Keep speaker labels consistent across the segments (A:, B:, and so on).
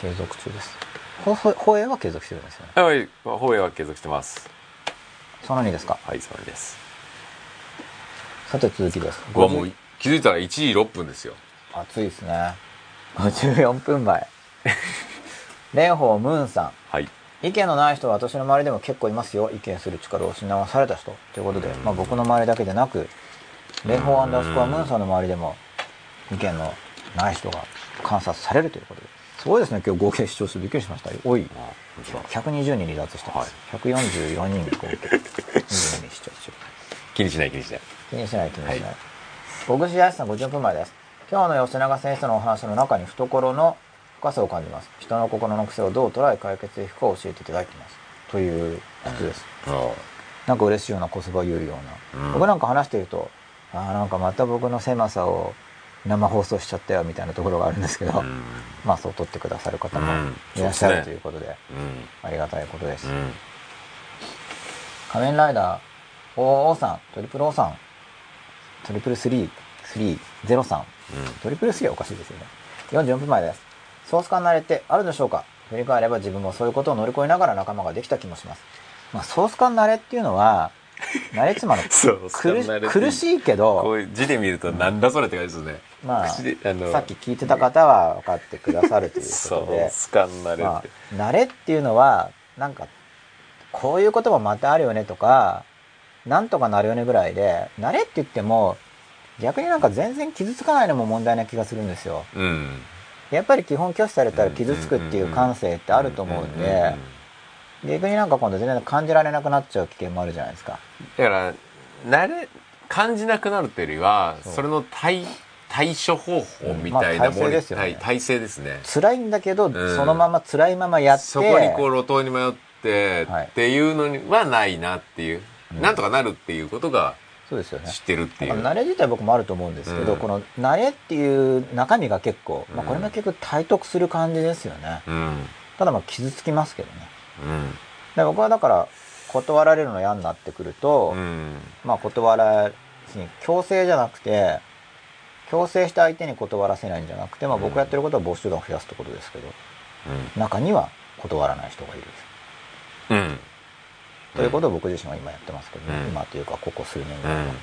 A: 継続中です。放映は継続してるんですよね。
B: はい放映は継続してます。
A: その2ですか？
B: はいそれです。
A: さて続きです。
B: うわもう気づいたら1時6分ですよ。
A: 暑いですね。54分前。蓮舫ムーンさん。
B: はい。
A: 意見のない人は私の周りでも結構いますよ。意見する力を失わされた人。ということで、まあ、僕の周りだけでなく蓮舫アンダースコアムーンさんの周りでも意見のない人が観察されるということですごいですね。今日合計視聴数びっくりしました多い。
B: あ本当だ
A: 120人離脱してます、144人合計。22人視聴中
B: 気にしない気にしない。
A: 気にしない気にしない、
B: はい。
A: 小串康さん50分前です。今日の吉永先生のお話の中に懐の深さを感じます。人の心の癖をどう捉え解決していくか教えていただきます。ということです、
B: あ
A: なんか嬉しいような言葉を言うような、
B: うん。
A: 僕なんか話しているとああなんかまた僕の狭さを生放送しちゃったよみたいなところがあるんですけど、
B: うん。
A: まあそう取ってくださる方も
B: うん。
A: いらっしゃるということで、
B: うん。
A: ありがたいことです、
B: うん。
A: 仮面ライダー OO さんトリプル O さん。トリプル3 3 0さん。トリプル3はおかしいですよね。44分前です。ソース感慣れってあるでしょうか？振り返れば自分もそういうことを乗り越えながら仲間ができた気もします、まあ、ソース感慣れっていうのは慣れ妻の
B: そう
A: 苦しいけ
B: こ
A: ど
B: ういう字で見るとなんだそれって感じですね
A: まあさっき聞いてた方は分かってくださるというこ
B: そう
A: とで
B: スカンなれ
A: まあ、慣れっていうのはなんかこういうこともまたあるよねとかなんとかなるよねぐらいで慣れって言っても逆になんか全然傷つかないのも問題な気がするんですよ。
B: うん。
A: やっぱり基本拒否されたら傷つくっていう感性ってあると思うんで逆になんか今度全然感じられなくなっちゃう危険もあるじゃないですか。
B: だから慣れ感じなくなるというよりは
A: そう。
B: それの対対処方法みたいな
A: うん。まあ体制ですよね。
B: 対体制ですね。
A: 辛いんだけど、
B: ん。
A: そのまま辛いままやって。
B: そこにこう路頭に迷って
A: はい。
B: っていうのにはないなっていう、
A: うん。
B: なんとかなるっていうことが
A: そうですよね。
B: 知ってるっていう、
A: 慣れ自体僕もあると思うんですけど、
B: うん。
A: この慣れっていう中身が結構、まあ、
B: うん
A: これも結局体得する感じですよね、
B: うん。
A: ただまあ傷つきますけどね。
B: うん。
A: で僕はだから断られるの嫌になってくると、
B: うん
A: まあ断らに強制じゃなくて強制して相手に断らせないんじゃなくて、まあ、僕がやってることは募集団を増やすってことですけど中には断らない人がいる、
B: うんうん。
A: ということを僕自身は今やってますけどね、
B: うん。
A: 今というかここ数年ぐらいは、
B: うん。
A: うん。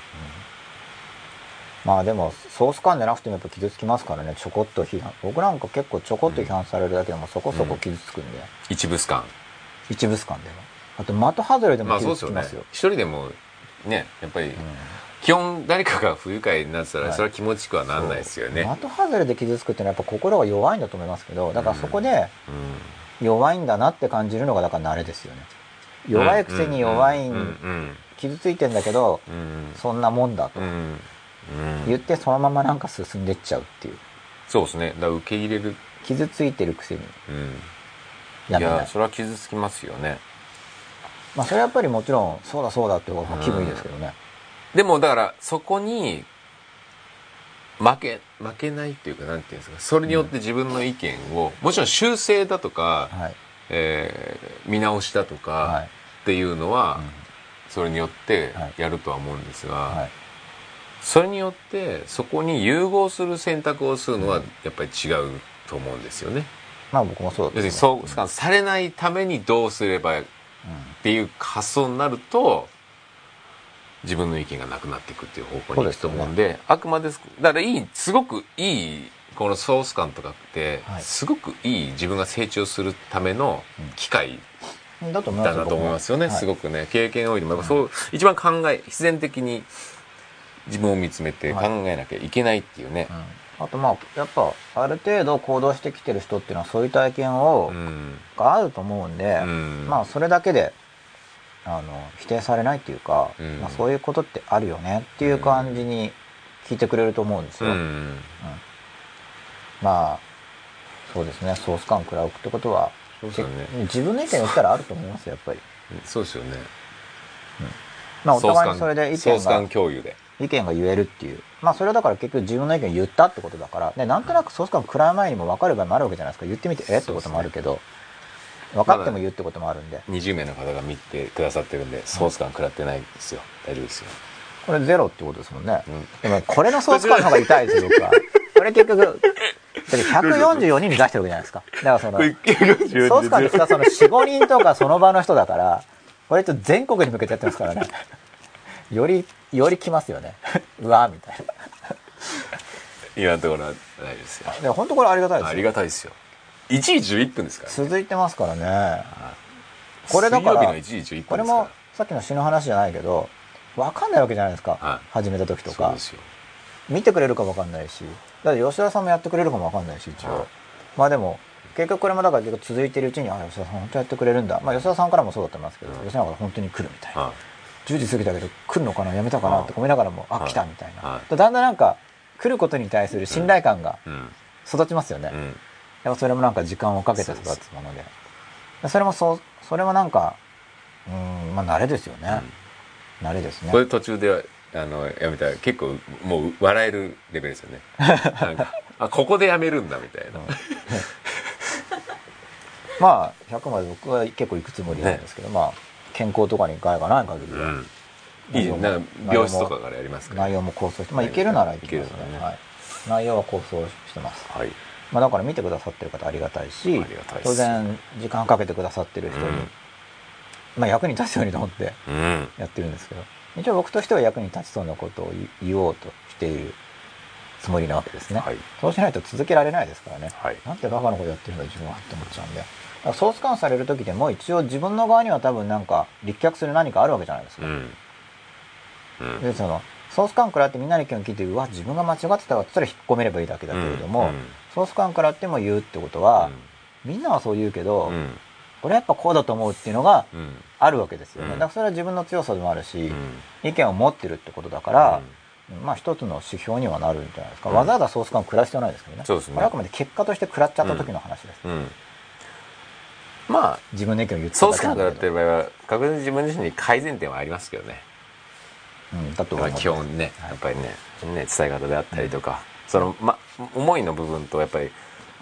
A: まあでもソース感でなくてもやっぱ傷つきますからね。ちょこっと批判。僕なんか結構ちょこっと批判されるだけでもそこそこ傷つくんで、
B: 一部スカン。
A: 一部ス感でも。あと的外れでも
B: まあそうですよ。ね
A: 傷つきますよ,、
B: 一人でもねやっぱり基本誰かが不愉快になってたら
A: はい。
B: それは気持ちくはなんないですよね、
A: 的外れで傷つくっていうのはやっぱ心が弱いんだと思いますけどだからそこで
B: うん。
A: 弱いんだなって感じるのがだから慣れですよね。弱いくせに弱い、
B: うんうん
A: 傷ついてんだけど
B: うん。うん
A: そんなもんだと。言ってそのままなんか進んでっちゃうっていう。
B: そうですね。だから受け入れる、
A: 傷ついてるくせに。
B: うん、
A: やめない。
B: いやそれは傷つきますよね。
A: まあそれはやっぱりもちろんそうだそうだって方が気分いいですけどね、
B: でもだからそこに負け負けないっていうかなんていうんですかそれによって自分の意見を、もちろん修正だとか、
A: はい。
B: えー見直しだとか、
A: はい。
B: っていうのは、
A: うん。
B: それによって
A: はい。
B: やるとは思うんですが、
A: はい。
B: それによってそこに融合する選択をするのはやっぱり違うと思うんですよね。
A: まあ僕もそう
B: 要するにそうさされないためにどうすればっていう発想になると自分の意見がなくなっていくっていう方向に行くと思うんであくまでだからいいすごくいいこのソース感とかって、
A: はい。
B: すごくいい自分が成長するための機会
A: うんだと思います
B: だなと思いますよね、すご
A: く
B: くね経験多いでもやっぱそう、一番考え必然的に自分を見つめて考
A: はい。
B: えなきゃいけないっていうね、
A: あとまあやっぱある程度行動してきてる人っていうのはそういう体験を、
B: うん。
A: があると思うんで、
B: うん。
A: まあそれだけであの否定されないっていうか、
B: うん。
A: まあ、そういうことってあるよねっていう感じに聞いてくれると思うんですよ、
B: うん。
A: まあそうですねソース感食らうってことは
B: ね。
A: け自分の意見言ったらあると思いますよやっぱり。
B: そうですよね。
A: まあお互いにそれで意見が
B: 共有で。
A: 意見が言えるっていう。まあそれはだから結局自分の意見を言ったってことだからでなんとなくソース感食らう前にも分かる場合もあるわけじゃないですか。言ってみてえ？ってこともあるけど、分かっても言うってこともあるんで
B: 20名の方が見てくださってるんでソース感食らってないですよ大丈夫ですよ、
A: これゼロってことですもんね、
B: うん
A: でもこれのソース感の方が痛いですよ僕は これ結局って144人に出してるわけじゃないですか。だからその、
B: これ44
A: ソース感ですかその4、5人とかその場の人だから、割と全国に向けてやってますからね。より、より来ますよね。うわみたいな。
B: 今のところは大丈夫ですよ。
A: で本当これありがたいですよ。
B: ありがたいですよ。1時11分ですからね。
A: 続いてますからね。これだから
B: 水曜日の1時11分ですから。
A: これもさっきの詩の話じゃないけど、わかんないわけじゃないですか。
B: はい
A: 始めた時とか。見てくれるかわかんないし。だって吉田さんもやってくれるかもわかんないし、一応。
B: はい
A: まあでも、結局これもだから結構続いてるうちに、あ、吉田さん本当やってくれるんだ。まあ吉田さんからもそうだと思いますけど、
B: うん
A: 吉田さんから本当に来るみたいな。
B: は
A: 10時過ぎたけど来るのかなやめたかなって思いながらも、あ、
B: はい
A: 来たみたいな。
B: はい
A: だんだんなんか、来ることに対する信頼感が
B: い。うん。
A: 育ちますよね。
B: うん。
A: やっぱそれもなんか時間をかけて育つもので。それもそう、それもなんか、うん、まあ慣れですよね。慣れですね。
B: こ。れ途中であのやめたら結構もう笑えるレベルですよね。あここでやめるんだみたいな、
A: まあ、100まで僕は結構行くつもりなんですけど、まあ、健康とかに害がない限りは、
B: うん。いいな病室とかからやりますから。
A: 内容も構想して、まあ、行けるなら行きますね。内容は構想してます。
B: はい
A: まあ、だから見てくださってる方ありがたいし、当然、時間かけてくださってる人に、
B: うん
A: まあ、役に立つようにと思って
B: うん
A: やってるんですけど、一応僕としては役に立ちそうなことを言言おうとしているつもりなわけですね。
B: はい
A: そうしないと続けられないですからね。
B: はい
A: なんてバカなことやってるんだ自分はって思っちゃうんで。ソース感される時でも一応自分の側には多分なんか立脚する何かあるわけじゃないですか。
B: うんうん
A: で、その、ソース感食らってみんなの意見を聞いて、うわ、自分が間違ってたわって言ったら引っ込めればいいだけだけれども、
B: うん
A: ソース感食らっても言うってことは、みんなはそう言うけど、
B: うん
A: 俺はやっぱこうだと思うっていうのが
B: うん
A: あるわけですよね。
B: うん
A: だからそれは自分の強さでもあるし、
B: うん
A: 意見を持ってるってことだから、まあ一つの指標にはなるんじゃないですか。
B: うん
A: わざわざソース感を食らう必要はないですけどね。
B: そうですね
A: これはあくまで結果として食らっちゃった時の話です。
B: うんまあ
A: 自分の意見を言ってた
B: ソース
A: だけなんだけど。
B: 感がやってる場合は確実に自分自身に改善点はありますけどね
A: うん、だと
B: まあ
A: 思います。
B: 基本ね
A: はい
B: やっぱりねね伝え方であったりとか、そのま思いの部分とやっぱり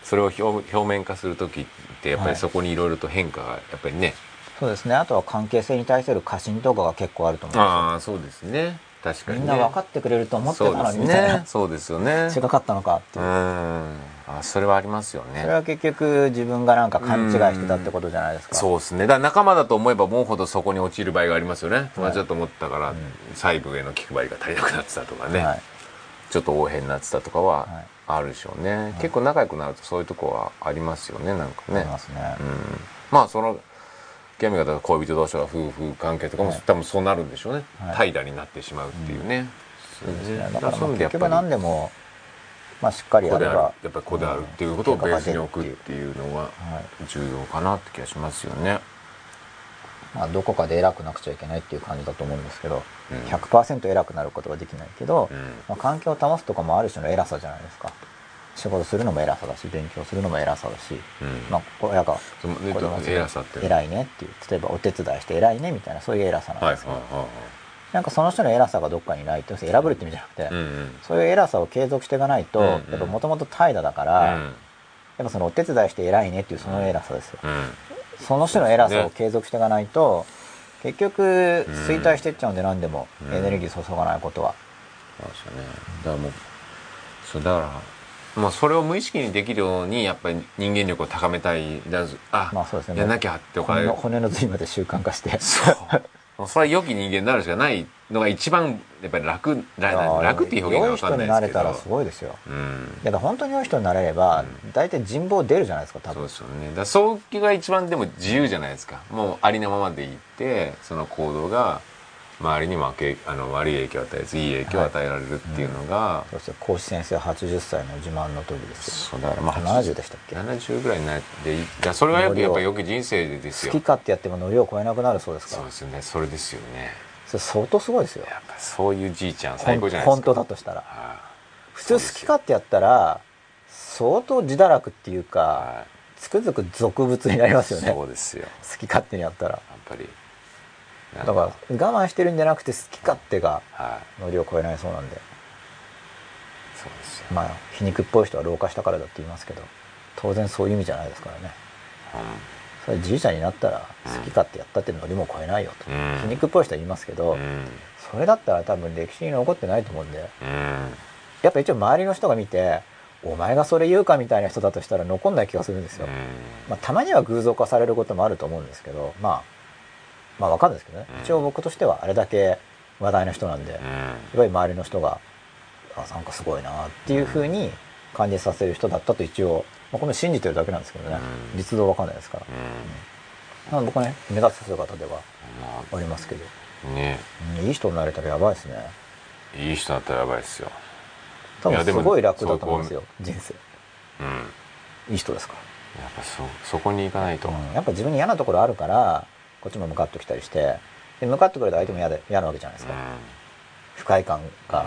B: それを表表面化する時ってやっぱ
A: はい。
B: りそこにいろいろと変化がやっぱりね、
A: そうですね。あとは関係性に対する過信とかが結構あると思うんです。よ。
B: ああそうですね。確かにね。
A: みんな分かってくれると思ってたのにみたいな、
B: ね。そうですよね。
A: 違かったのかって
B: う
A: いう。
B: ん。あそれはありますよね。
A: それは結局自分がなんか勘違いしてたってことじゃないですか。
B: そうですね。だから仲間だと思えば思うほどそこに陥る場合がありますよね。友達だと思ったから、細部への気配りが足りなくなってたとかね、
A: はい。
B: ちょっと横柄になってたとかは
A: はい
B: あるでしょうね、結構仲良くなるとそういうとこはありますよねなんかね
A: ありますね。
B: うん、まあその極め方恋人同士は夫婦関係とかも、
A: はい
B: 多分そうなるんでしょうね、
A: はい
B: 怠惰になってしまうっていうね、
A: そうですね。だ
B: だ
A: からまあ
B: そういうのでやっぱり
A: 結局何でも、まあしっかりやれば。
B: やっぱりここであるっていうことを
A: うん
B: ベースに置くっていうのは
A: はい。
B: 重要かなって気がしますよね。
A: まあどこかで偉くなくちゃいけないっていう感じだと思うんですけど、
B: うん
A: 100%偉くなることはできないけど、
B: うん
A: まあ、環境を保つとかもある種の偉さじゃないですか。仕事するのも偉さだし、勉強するのも偉さだし、
B: うん
A: まあ、親が子供たち
B: 偉さって
A: 偉いねっていう、例えばお手伝いして偉いねみたいな、そういう偉さなん
B: はい
A: ですよ。
B: は
A: なんかその人の偉さがどっかにないって、選ぶるって意味じゃなくて。
B: うんうん
A: そういう偉さを継続していかないと、
B: うんうん
A: やっぱもともと怠惰だから、やっぱそのお手伝いして偉いねっていうその偉さですよ。
B: うん
A: その人の偉さを
B: ね
A: 継続していかないと、結局衰退していっちゃうんで何でも
B: うん
A: エネルギー注がないことは。
B: そうですよね。だからもうそうだからまあそれを無意識にできるようにやっぱり人間力を高めたいだあ、
A: まあそうですね
B: やんなきゃってお金
A: 骨の骨の髄まで習慣化して。
B: そう。もうそれは良き人間になるしかないのが一番やっぱり楽ら楽っていう表現が
A: 良い
B: わかん
A: 人に
B: なですけど。
A: ないれたらすごいですよ。
B: うん。
A: だから本当に良い人になれれば、大体人望出るじゃないですか、多分。
B: そうですよね。だ早期が一番でも自由じゃないですか。もうありのままでいってその行動が周りにもあけあの悪い影響を与えずいい影響を与えられるっていうのが、
A: そして講師先生80歳の自慢の時ですよ。
B: そうだからまあ
A: 70でしたっけ
B: ？70ぐらいになっていいだからそれはやっぱやっぱ良き人生ですよ。
A: 好き勝手やってもノリを超えなくなるそうですか？ら
B: そうですよね。それですよね。
A: それ相当すごいですよ。
B: やっぱそういうじいちゃん最高じゃないですか。
A: 本当だとしたら。
B: は
A: 普通好き勝手やったら相当自堕落っていう
B: い
A: か
B: は
A: つくづく俗物になりますよ
B: い
A: ね。
B: そうですよ。や
A: 好き勝手にやったら。
B: っぱり
A: だから我慢してるんじゃなくて好き勝手が
B: はい。
A: ノリを超えないそうなんで。
B: そうですよ、
A: まあ皮肉っぽい人は老化したからだって言いますけど当然そういう意味じゃないですからね。それじいちゃんになったら好き勝手やったってノリも超えないよと、
B: うん。
A: 皮肉っぽい人は言いますけど、
B: うん。うん
A: それだったら多分歴史に残ってないと思うんで。
B: うん。
A: やっぱ一応周りの人が見てお前がそれ言うかみたいな人だとしたら残んない気がするんですよ、まあ、たまには偶像化されることもあると思うんですけどまあまあわかんないですけどね、
B: うん。
A: 一応僕としてはあれだけ話題の人なんで、やっぱり周りの人があなんかすごいなっていうふうに感じさせる人だったと一応、まあ、これ信じてるだけなんですけどね、
B: うん。
A: 実動わかんないですから、まあ、僕はね目指す姿ではあ。りますけど、
B: うんね。
A: うんいい人になれたらやばいですね。
B: いい人だったらやばいですよ。
A: 多分すごい楽だと思うんですよ人生。
B: うん。
A: いい人ですか
B: やっぱそそこに行かないと、
A: ら、うん、やっぱ自分に嫌なところあるからこっちも向かってきたりしてで向かってくると相手も嫌で嫌なわけじゃないですか、不快感が、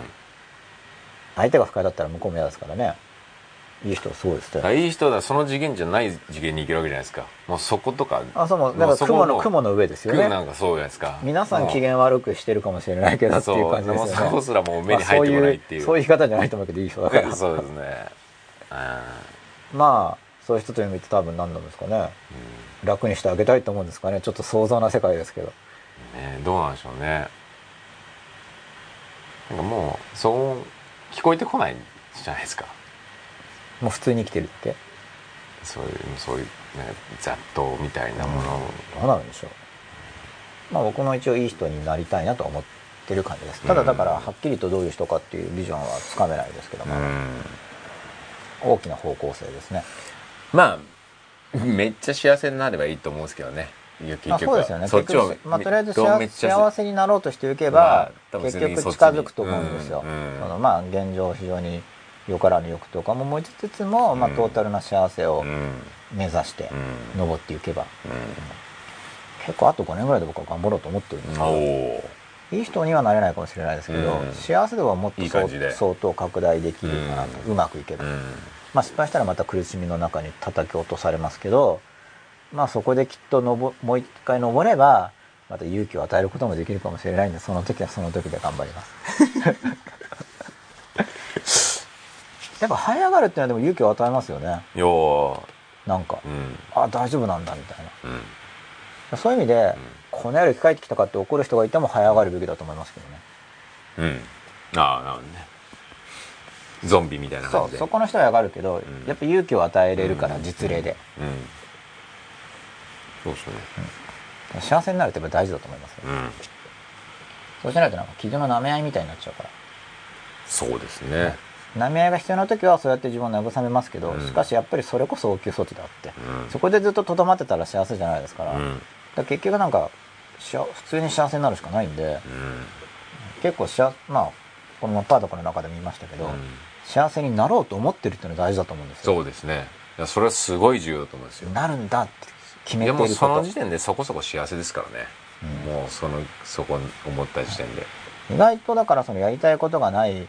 A: 相手が不快だったら向こうも嫌ですからね。いい人はすごいですね
B: らいい人だその次元じゃない次元に行けるわけじゃないですか。もうそことか。
A: あそうもうだから雲の雲の上ですよね。
B: 空なんかそうじゃないですか。
A: 皆さん機
B: も
A: 嫌悪くしてるかもしれないけど
B: う
A: っていう感じですよね。
B: そう。そこすらもう目に入ってこないっていう,、
A: まあそういう言い方じゃないと思うけどいい人だから。
B: そうですね。
A: まあそういう人という意味って多分何なんですかね楽にしてあげたいと思うんですかね。ちょっと想像な世界ですけど。
B: うんねどうなんでしょうね。なんかもうそう聞こえてこないじゃないですか。
A: もう普通に生きてるって？
B: そういうそういう、ね、雑踏みたいなものを、
A: どうなるんでしょう。まあ僕も一応いい人になりたいなと思ってる感じです。ただだからはっきりとどういう人かっていうビジョンはつかめないですけども、大きな方向性ですね
B: まあ めっちゃ幸せになればいいと思うんですけどね。結
A: まあ、
B: 局
A: そうですよね。
B: そっちを
A: 結局まあ、とりあえず幸せになろうとしていけば、
B: まあ
A: 結局近づくと思うんですよ、
B: うんうん。
A: そのまあ現状非常によからぬ欲とかも持ちつつも、まあ、
B: うん
A: トータルな幸せを
B: うん。
A: 目指して
B: うん。
A: 登っていけば、結構あと5年ぐらいで僕は頑張ろうと思ってるんですけどいい人にはなれないかもしれないですけど、
B: うん
A: 幸せ度はもっと相当拡大できるかなと、うまくいけば、
B: うん
A: まあ、失敗したらまた苦しみの中に叩き落とされますけど、まあ、そこできっとのぼもう一回登ればまた勇気を与えることもできるかもしれないんでその時はその時で頑張ります。やっぱ這い上がるっていうのはでも勇気を与えますよね。
B: よ
A: なんか
B: ーうん。
A: あ大丈夫なんだみたい
B: うん。
A: なそういう意味で、この野郎生き返ってきたかって怒る人がいても這い上がるべきだと思いますけどね。
B: うん。ああなるほどねゾンビみたいな感じで。
A: そこの人は上がるけど、
B: ん。
A: やっぱ勇気を与えれるから、
B: うん。
A: 実例で、
B: うん。そうですね。
A: 幸せになるってやっぱ大事だと思いますよ、
B: うん。
A: そうしないとなんか企業の舐め合いみたいになっちゃうから。
B: そうですね。
A: 舐め合いが必要な時はそうやって自分を慰めますけど、
B: うん。
A: しかしやっぱりそれこそ応急措置であって、
B: うん。
A: そこでずっととどまってたら幸せじゃないですから,、
B: うん。
A: 結局なんか普通に幸せになるしかないんで、
B: うん。
A: 結構しあまあこのパートコの中でも言いましたけど、
B: うん
A: 幸せになろうと思ってるっていうのは大事だと思うんですよ。
B: そうですね。いやそれはすごい重要だと思うんですよ。
A: なるんだって決めていること。
B: その時点でそこそこ幸せですからね、もうそのそこ思った時点で。
A: 意外とだからそのやりたいことがない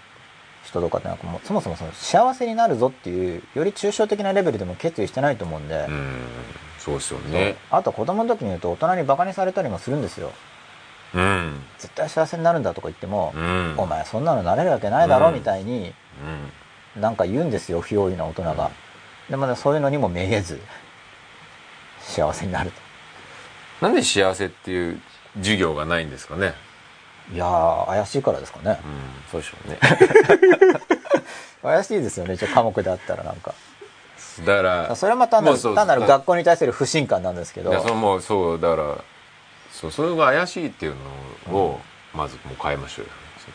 A: 人とかってなんかもうそもそもその幸せになるぞっていうより抽象的なレベルでも決意してないと思うんで、
B: うん。そうですよね。
A: あと子供の時に言うと大人にバカにされたりもするんですよ
B: うん。
A: 絶対幸せになるんだとか言っても、
B: うん。
A: お前そんなのなれるわけないだろ
B: うん。
A: みたいに
B: うん。
A: なんか言うんですよ不用意な大人が、でもねそういうのにもめげず幸せになる
B: なんで幸せっていう授業がないんですかね？
A: といやー怪しいからですかね。
B: うんそうでしょうね。
A: 怪しいですよね一応科目であったらなんか。
B: だから
A: それはまあ単なる学校に対する不信感なんですけど。
B: いやそのもうそうだからそうそれが怪しいっていうのをまずもう変えましょうよ。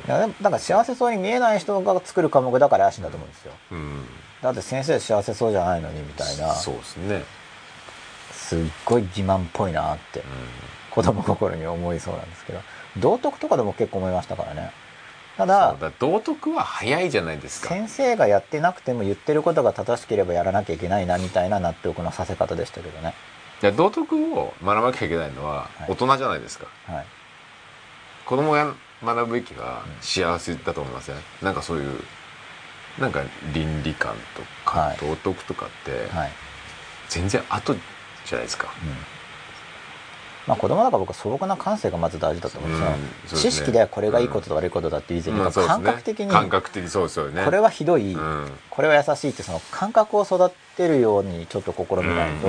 A: いやでもだから幸せそうに見えない人が作る科目だから怪しいんだと思うんですよ。
B: うん。
A: だって先生幸せそうじゃないのにみたいな。
B: そうですね。
A: すっごい欺瞞っぽいなって子供心に思いそうなんですけど。道徳とかでも結構思いましたからね。ただ
B: だ道徳は早いじゃないですか。
A: 先生がやってなくても言ってることが正しければやらなきゃいけないなみたいな納得のさせ方でしたけどね。
B: いや道徳を学ばなきゃいけないのは
A: はい。
B: 大人じゃないですか、
A: はい。
B: 子供が学ぶべきは幸せだと思いますね、なんかそういうなんか倫理観とか
A: はい。
B: 道徳とかって
A: はい。
B: 全然後じゃないですか、
A: うんまあ子供だから僕は素朴な感性がまず大事だと思うんですよ、
B: うんね。
A: 知識でこれがいいことと悪いことだっていう以前に、感覚的に
B: 感覚的にそうですよね。
A: これはひどい、
B: うん。
A: これは優しいってその感覚を育てるようにちょっと試みないと、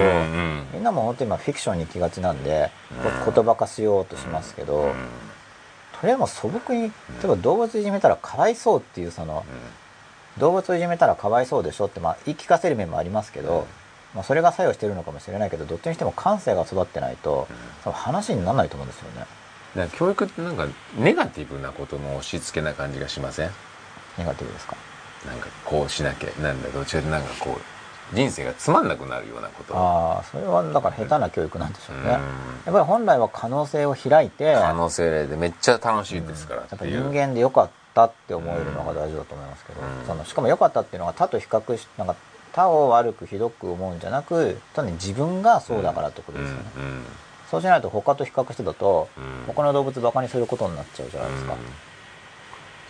A: みんなも本当に今フィクションに行きがちなんで、
B: うん。
A: 言葉化しようとしますけど、
B: うん。
A: とりあえず素朴に例えば動物いじめたらかわいそうっていうその動物をいじめたらかわいそうでしょって、まあ、言い聞かせる面もありますけど、
B: うん
A: まあ、それが作用してるのかもしれないけどどっちにしても感性が育ってないと、
B: うん。
A: 話にならないと思うんですよね。
B: だから教育ってなんかネガティブなことの押し付けな感じがしません？
A: ネガティブですか？
B: なんかこうしなきゃなんだどっちかってなんかこう人生がつまんなくなるようなこと。
A: ああそれはだから下手な教育なんでしょうね、
B: うん。
A: やっぱり本来は可能性を開いて
B: 可能性でめっちゃ楽しいですから
A: やっぱ
B: っていう、
A: 人間で良かったって思えるのが大事だと思いますけど、
B: うん。
A: そのしかも良かったっていうのが他と比較しなんか他を悪くひどく思うんじゃなく単に自分がそうだからってことですよね、
B: うんうん。
A: そうしないと他と比較してだと、
B: うん。
A: 他の動物バカにすることになっちゃうじゃないですか、
B: うん。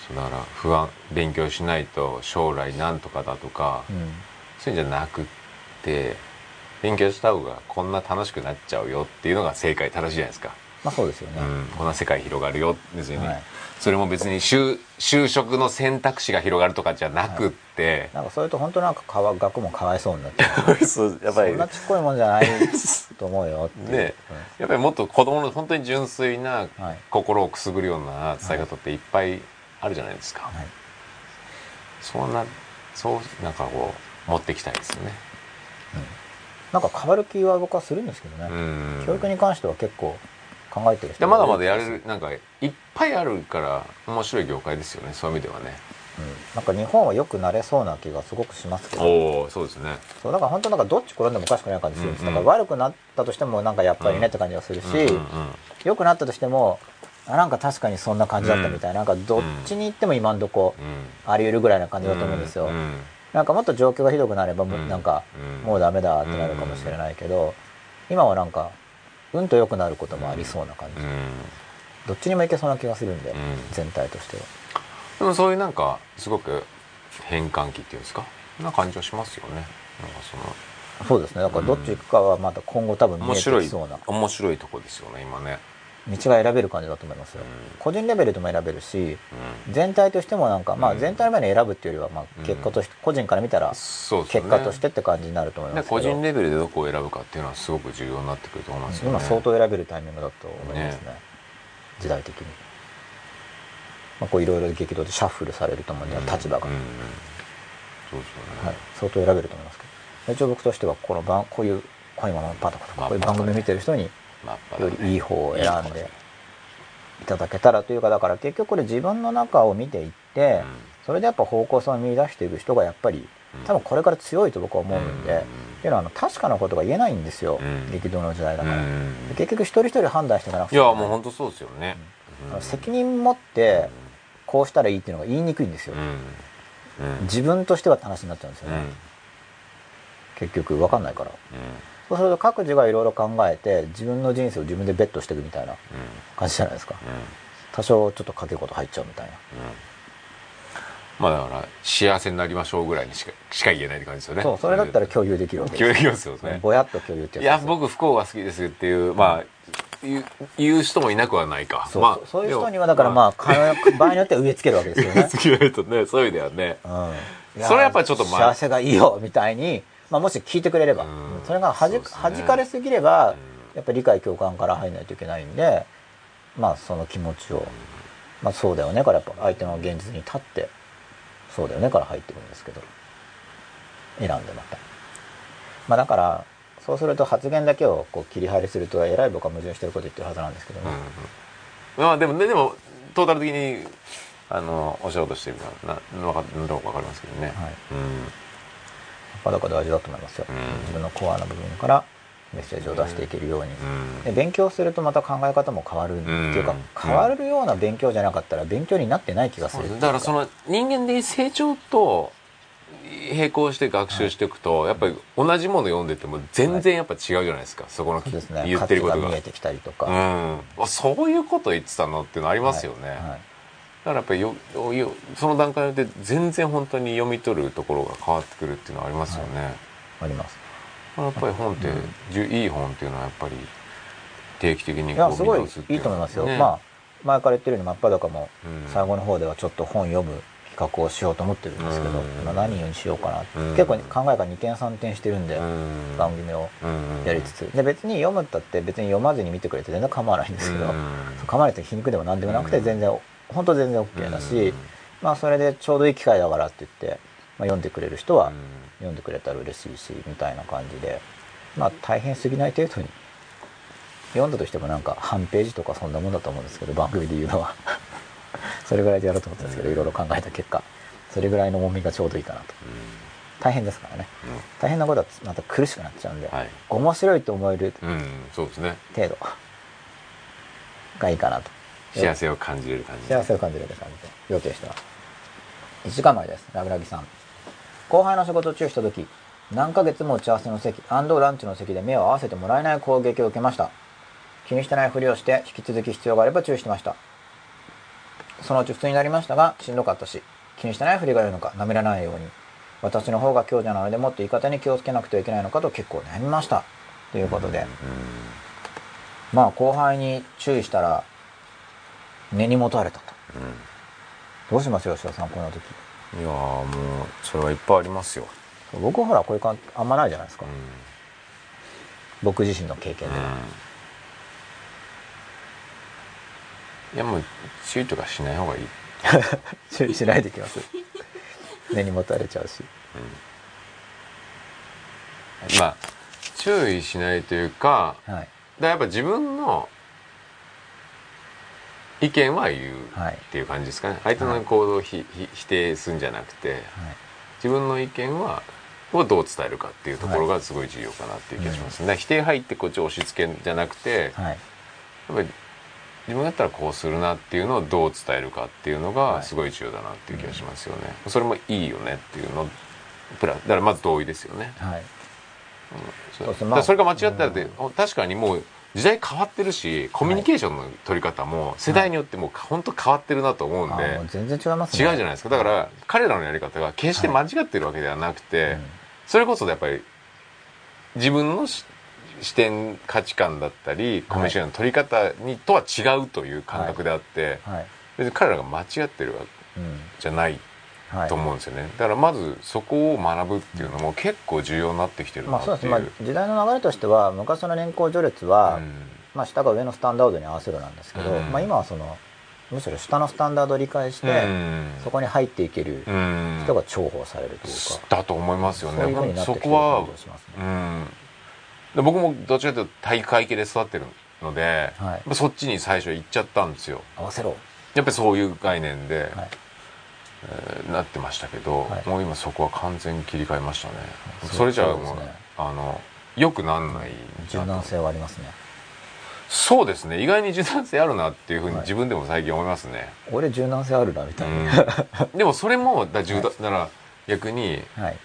B: そうだから不安勉強しないと将来なんとかだとか、
A: うん。
B: そういうんじゃなくって勉強した方がこんな楽しくなっちゃうよっていうのが正解正しいじゃないですか、
A: まあそうですよね、
B: うん、こんな世界広がるよですよね、
A: はい
B: それも別に就就職の選択肢が広がるとかじゃなくって、
A: なんかそれと本当なんかかわ学もかわいそうになっちゃう
B: そうやっぱり。
A: そんなちっこいもんじゃないと思うよっていう、
B: ね。やっぱりもっと子供の本当に純粋な
A: うんはい。
B: 心をくすぐるような伝え方っていっぱいあるじゃないですか、
A: はい。
B: そんなそうなんかこう持っていきたいですよね。
A: なんか変わる気は僕はするんですけどね、
B: うん。
A: 教育に関しては結構考えてる人
B: でまだまだや
A: る
B: れるなんかいっぱいあるから面白い業界ですよね。そういう意味ではね。
A: うん、なんか日本は良くなれそうな気がすごくしますけど。
B: おおそうですね。
A: そうだから本当なんかどっち転んでもおかしくない感じするんです、
B: うんうん。
A: だから悪くなったとしてもなんかやっぱりねって感じがするし、
B: うんうんうん。
A: 良くなったとしてもあなんか確かにそんな感じだったみたいな、なんかどっちに行っても今んとこあり得るぐらいな感じだと思うんですよ、
B: うん
A: なんかもっと状況がひどくなればもう
B: うん。
A: なんか
B: うん。
A: もうダメだってなるかもしれないけど今はなんかうん。と良くなることもありそうな感じ、
B: うん。
A: どっちにもいけそうな気がするんで、
B: うん
A: 全体としては。
B: でもそういうなんかすごく変換期っていうんですか？な感じはしますよね。なんかその。
A: そうですね。だからどっち行くかはまた今後多分見えて
B: 面白い
A: きそうな。
B: 面白いとこですよね今ね
A: 道が選べる感じだと思いますよ、
B: うん。
A: 個人レベルでも選べるし
B: うん。
A: 全体としてもなんかまあ
B: うん。
A: 全体の前に選ぶっていうよりはまあ
B: うん。
A: 結果として個人から見たら結果としてって感じになると思いまけど。
B: です個人レベルでどこを選ぶかっていうのはすごく重要になってくると思いますよね。
A: 今相当選べるタイミングだと思いますね。
B: ね。
A: 時代的に、まあ、こういろいろ激動でシャッフルされると思うんで立場が、
B: うんうん。そうですよね、
A: はい、相当選べると思いますけど。一応僕としてはこの番こういう「恋マのパタコ」とか
B: まあ
A: こういう番組見てる人に
B: まあ
A: よりいい方を選んでいただけたらというかだから結局これ自分の中を見ていって、それでやっぱ方向性を見出していく人がやっぱり多分これから強いと僕は思うんで、
B: うん。
A: っていうのはあの確かなことが言えないんですよ、
B: うん。
A: 激動の時代だから、結局一人一人判断していかなく
B: い
A: ちゃい
B: やもう本当そうですよね、
A: あの責任持ってこうしたらいいっていうのが言いにくいんですよ、自分としてはって話になっちゃうんですよね、
B: うん。
A: 結局分かんないから。
B: う
A: そうすると各自がいろいろ考えて自分の人生を自分でベットしていくみたいな感じじゃないですか。
B: んうん。
A: 多少ちょっとかけ事入っちゃうみたいな。
B: まあだから幸せになりましょうぐらいにしかしか言えないって感じですよね。
A: そうそれだったら共有できるわけです。
B: 共有ですよね。
A: ぼやっと共有って
B: いや僕不幸が好きですっていうまあ言う言う人もいなくはないか。
A: そう
B: まあ
A: そういう人にはだからまあか場合によっては植え付けるわけですよね。
B: 好きな人ねそういう意味ではね。
A: うん。
B: それはやっぱりちょっとまあ。
A: 幸せがいいよみたいに、まあ、もし聞いてくれれば、
B: うん。
A: それがはじ、
B: ね。
A: 弾かれすぎれば、
B: うん
A: やっぱり理解共感から入んないといけないんでまあその気持ちを、まあそうだよね。からやっぱ相手の現実に立ってそうだよねから入ってくるんですけど。選んでまた。まあだからそうすると発言だけをこう切り張りすると偉い僕は矛盾してること言ってるはずなんですけどね、
B: うんまあでもねでもトータル的にあのお仕事してるのはなわかなんとなくわかりますけどね、
A: はい。
B: うん
A: まあだから大事だと思いますよ、
B: うん。
A: 自分のコアな部分からメッセージを出していけるように、
B: うん。
A: で勉強するとまた考え方も変わる、っていうか
B: うん。
A: 変わるような勉強じゃなかったら勉強になってない気がする。
B: だからその人間的成長と並行して学習していくと、やっぱり同じもの読んでても全然やっぱ違うじゃないですか、そこの
A: そね。
B: 言ってることが。
A: 見えてきたりとか、
B: うん。あそういうこと言ってたのっていうのありますよね、
A: はい。はい
B: だからやっぱりよよその段階によって全然本当に読み取るところが変わってくるっていうのはありますよね、
A: あります。
B: やっぱり本って、
A: うん。
B: いい本っていうのはやっぱり定期的に
A: いや
B: こう
A: すごいいいと思いますよ、
B: ね。
A: まあ前から言ってるように真っ裸も
B: うん。
A: 最後の方ではちょっと本読む企画をしようと思ってるんですけど、
B: うん。
A: まあ、何にしようかな、
B: うん。
A: 結構考えが2点3点してるんで、
B: うん
A: 番組を
B: うん。
A: やりつつ。で別に読むったって別に読まずに見てくれて全然構わないんですけど、
B: うん。
A: 構わないって皮肉でも何でもなくて
B: うん。
A: 全然本当全然 OK だし、
B: うん。
A: まあそれでちょうどいい機会だからって言ってまあ、読んでくれる人は
B: うん。
A: 読んでくれたら嬉しいしみたいな感じでまあ大変すぎない程度に読んだとしてもなんか半ページとかそんなもんだと思うんですけど番組で言うのは。それぐらいでやろうと思ったんですけどいろいろ考えた結果それぐらいの重みがちょうどいいかなと。大変ですからね。大変なことはまた苦しくなっちゃうんで、
B: はい。
A: 面白いと思える程度がいいかなと
B: 幸せを感じれる感じ。
A: 幸せを感じる感じで予定してます。1時間前です。ラブラギさん。後輩の仕事を注意した時何ヶ月も打ち合わせの席ランチの席で目を合わせてもらえない攻撃を受けました。気にしてないふりをして引き続き必要があれば注意してました。そのうち普通になりましたがしんどかったし気にしてないふりがいるのか舐められないように。私の方が強者なのでもっと言い方に気をつけなくてはいけないのかと結構悩みました。ということで、まあ後輩に注意したら根に持たれたと。どうしますよ吉田さんこんな時。
B: うんいやーもうそれはいっぱいありますよ、
A: 僕ほらこういう感あんまないじゃないですか、
B: う
A: 僕自身の経験
B: ん
A: では、
B: いやもう注意とかしない方がいい、
A: 注 意しないでいきます。根に持たれちゃうし。
B: まあ注意しないというか
A: はい。
B: だやっぱ自分の意見は言う
A: はい。
B: っていう感じですかね。相手の行動を否定するんじゃなくて自分の意見はをどう伝えるかっていうところがすごい重要かなっていう気がしますね、だから否定入ってこっちを押し付けじゃなくて、
A: はい。はい
B: やっぱり自分だったらこうするなっていうのをどう伝えるかっていうの
A: はい
B: がすごい重要だなっていう気がしますよね、それもいいよねっていうのプラだからまず同意ですよね、
A: うですね。まあ
B: だからそれが間違ったらって、確かにもう時代変わってるしコミュニケーションの取り方も世代によってもう本当変わってるなと思うんで、
A: あーもう全然違いますね。
B: 違うじゃないですか。だから彼らのやり方が決して間違ってるわけではなくて、
A: うん。
B: それこそやっぱり自分のし視点価値観だったりコミュニケーションの取り方にとは違うという感覚であって、
A: はい。
B: 別に彼らが間違ってるわけ
A: うん
B: じゃない。
A: はい
B: と思うんですよね、だからまずそこを学ぶっていうのも結構重要になってきてるな
A: まあ
B: っていう,、
A: そうですね、まあ、時代の流れとしては昔の年功序列は、まあ、下が上のスタンダードに合わせるなんですけど、
B: うん。
A: まあ、今はそのむしろ下のスタンダードを理解して、
B: うん。
A: そこに入っていける
B: うん。
A: 人が重宝されるというか、
B: だと思いますよね。
A: そういう
B: そこは
A: ね。
B: うん。で僕もどちらかというと体育会系で育ってるので、
A: はい。
B: まあそっちに最初行っちゃったんですよ。
A: 合わせろ。
B: やっぱりそういう概念で、
A: はい。
B: えーなってましたけど、
A: はい。
B: もう今そこは完全に切り替えましたね、
A: そう
B: それじゃあもう
A: ね。
B: あのよくなんない
A: 柔軟性はありますね。
B: そうですね。意外に柔軟性あるなっていうふうに
A: はい。
B: 自分でも最近思いますね、
A: 俺柔軟性あるなみたいな。
B: うん。でもそれもだ柔軟なら逆に
A: はい。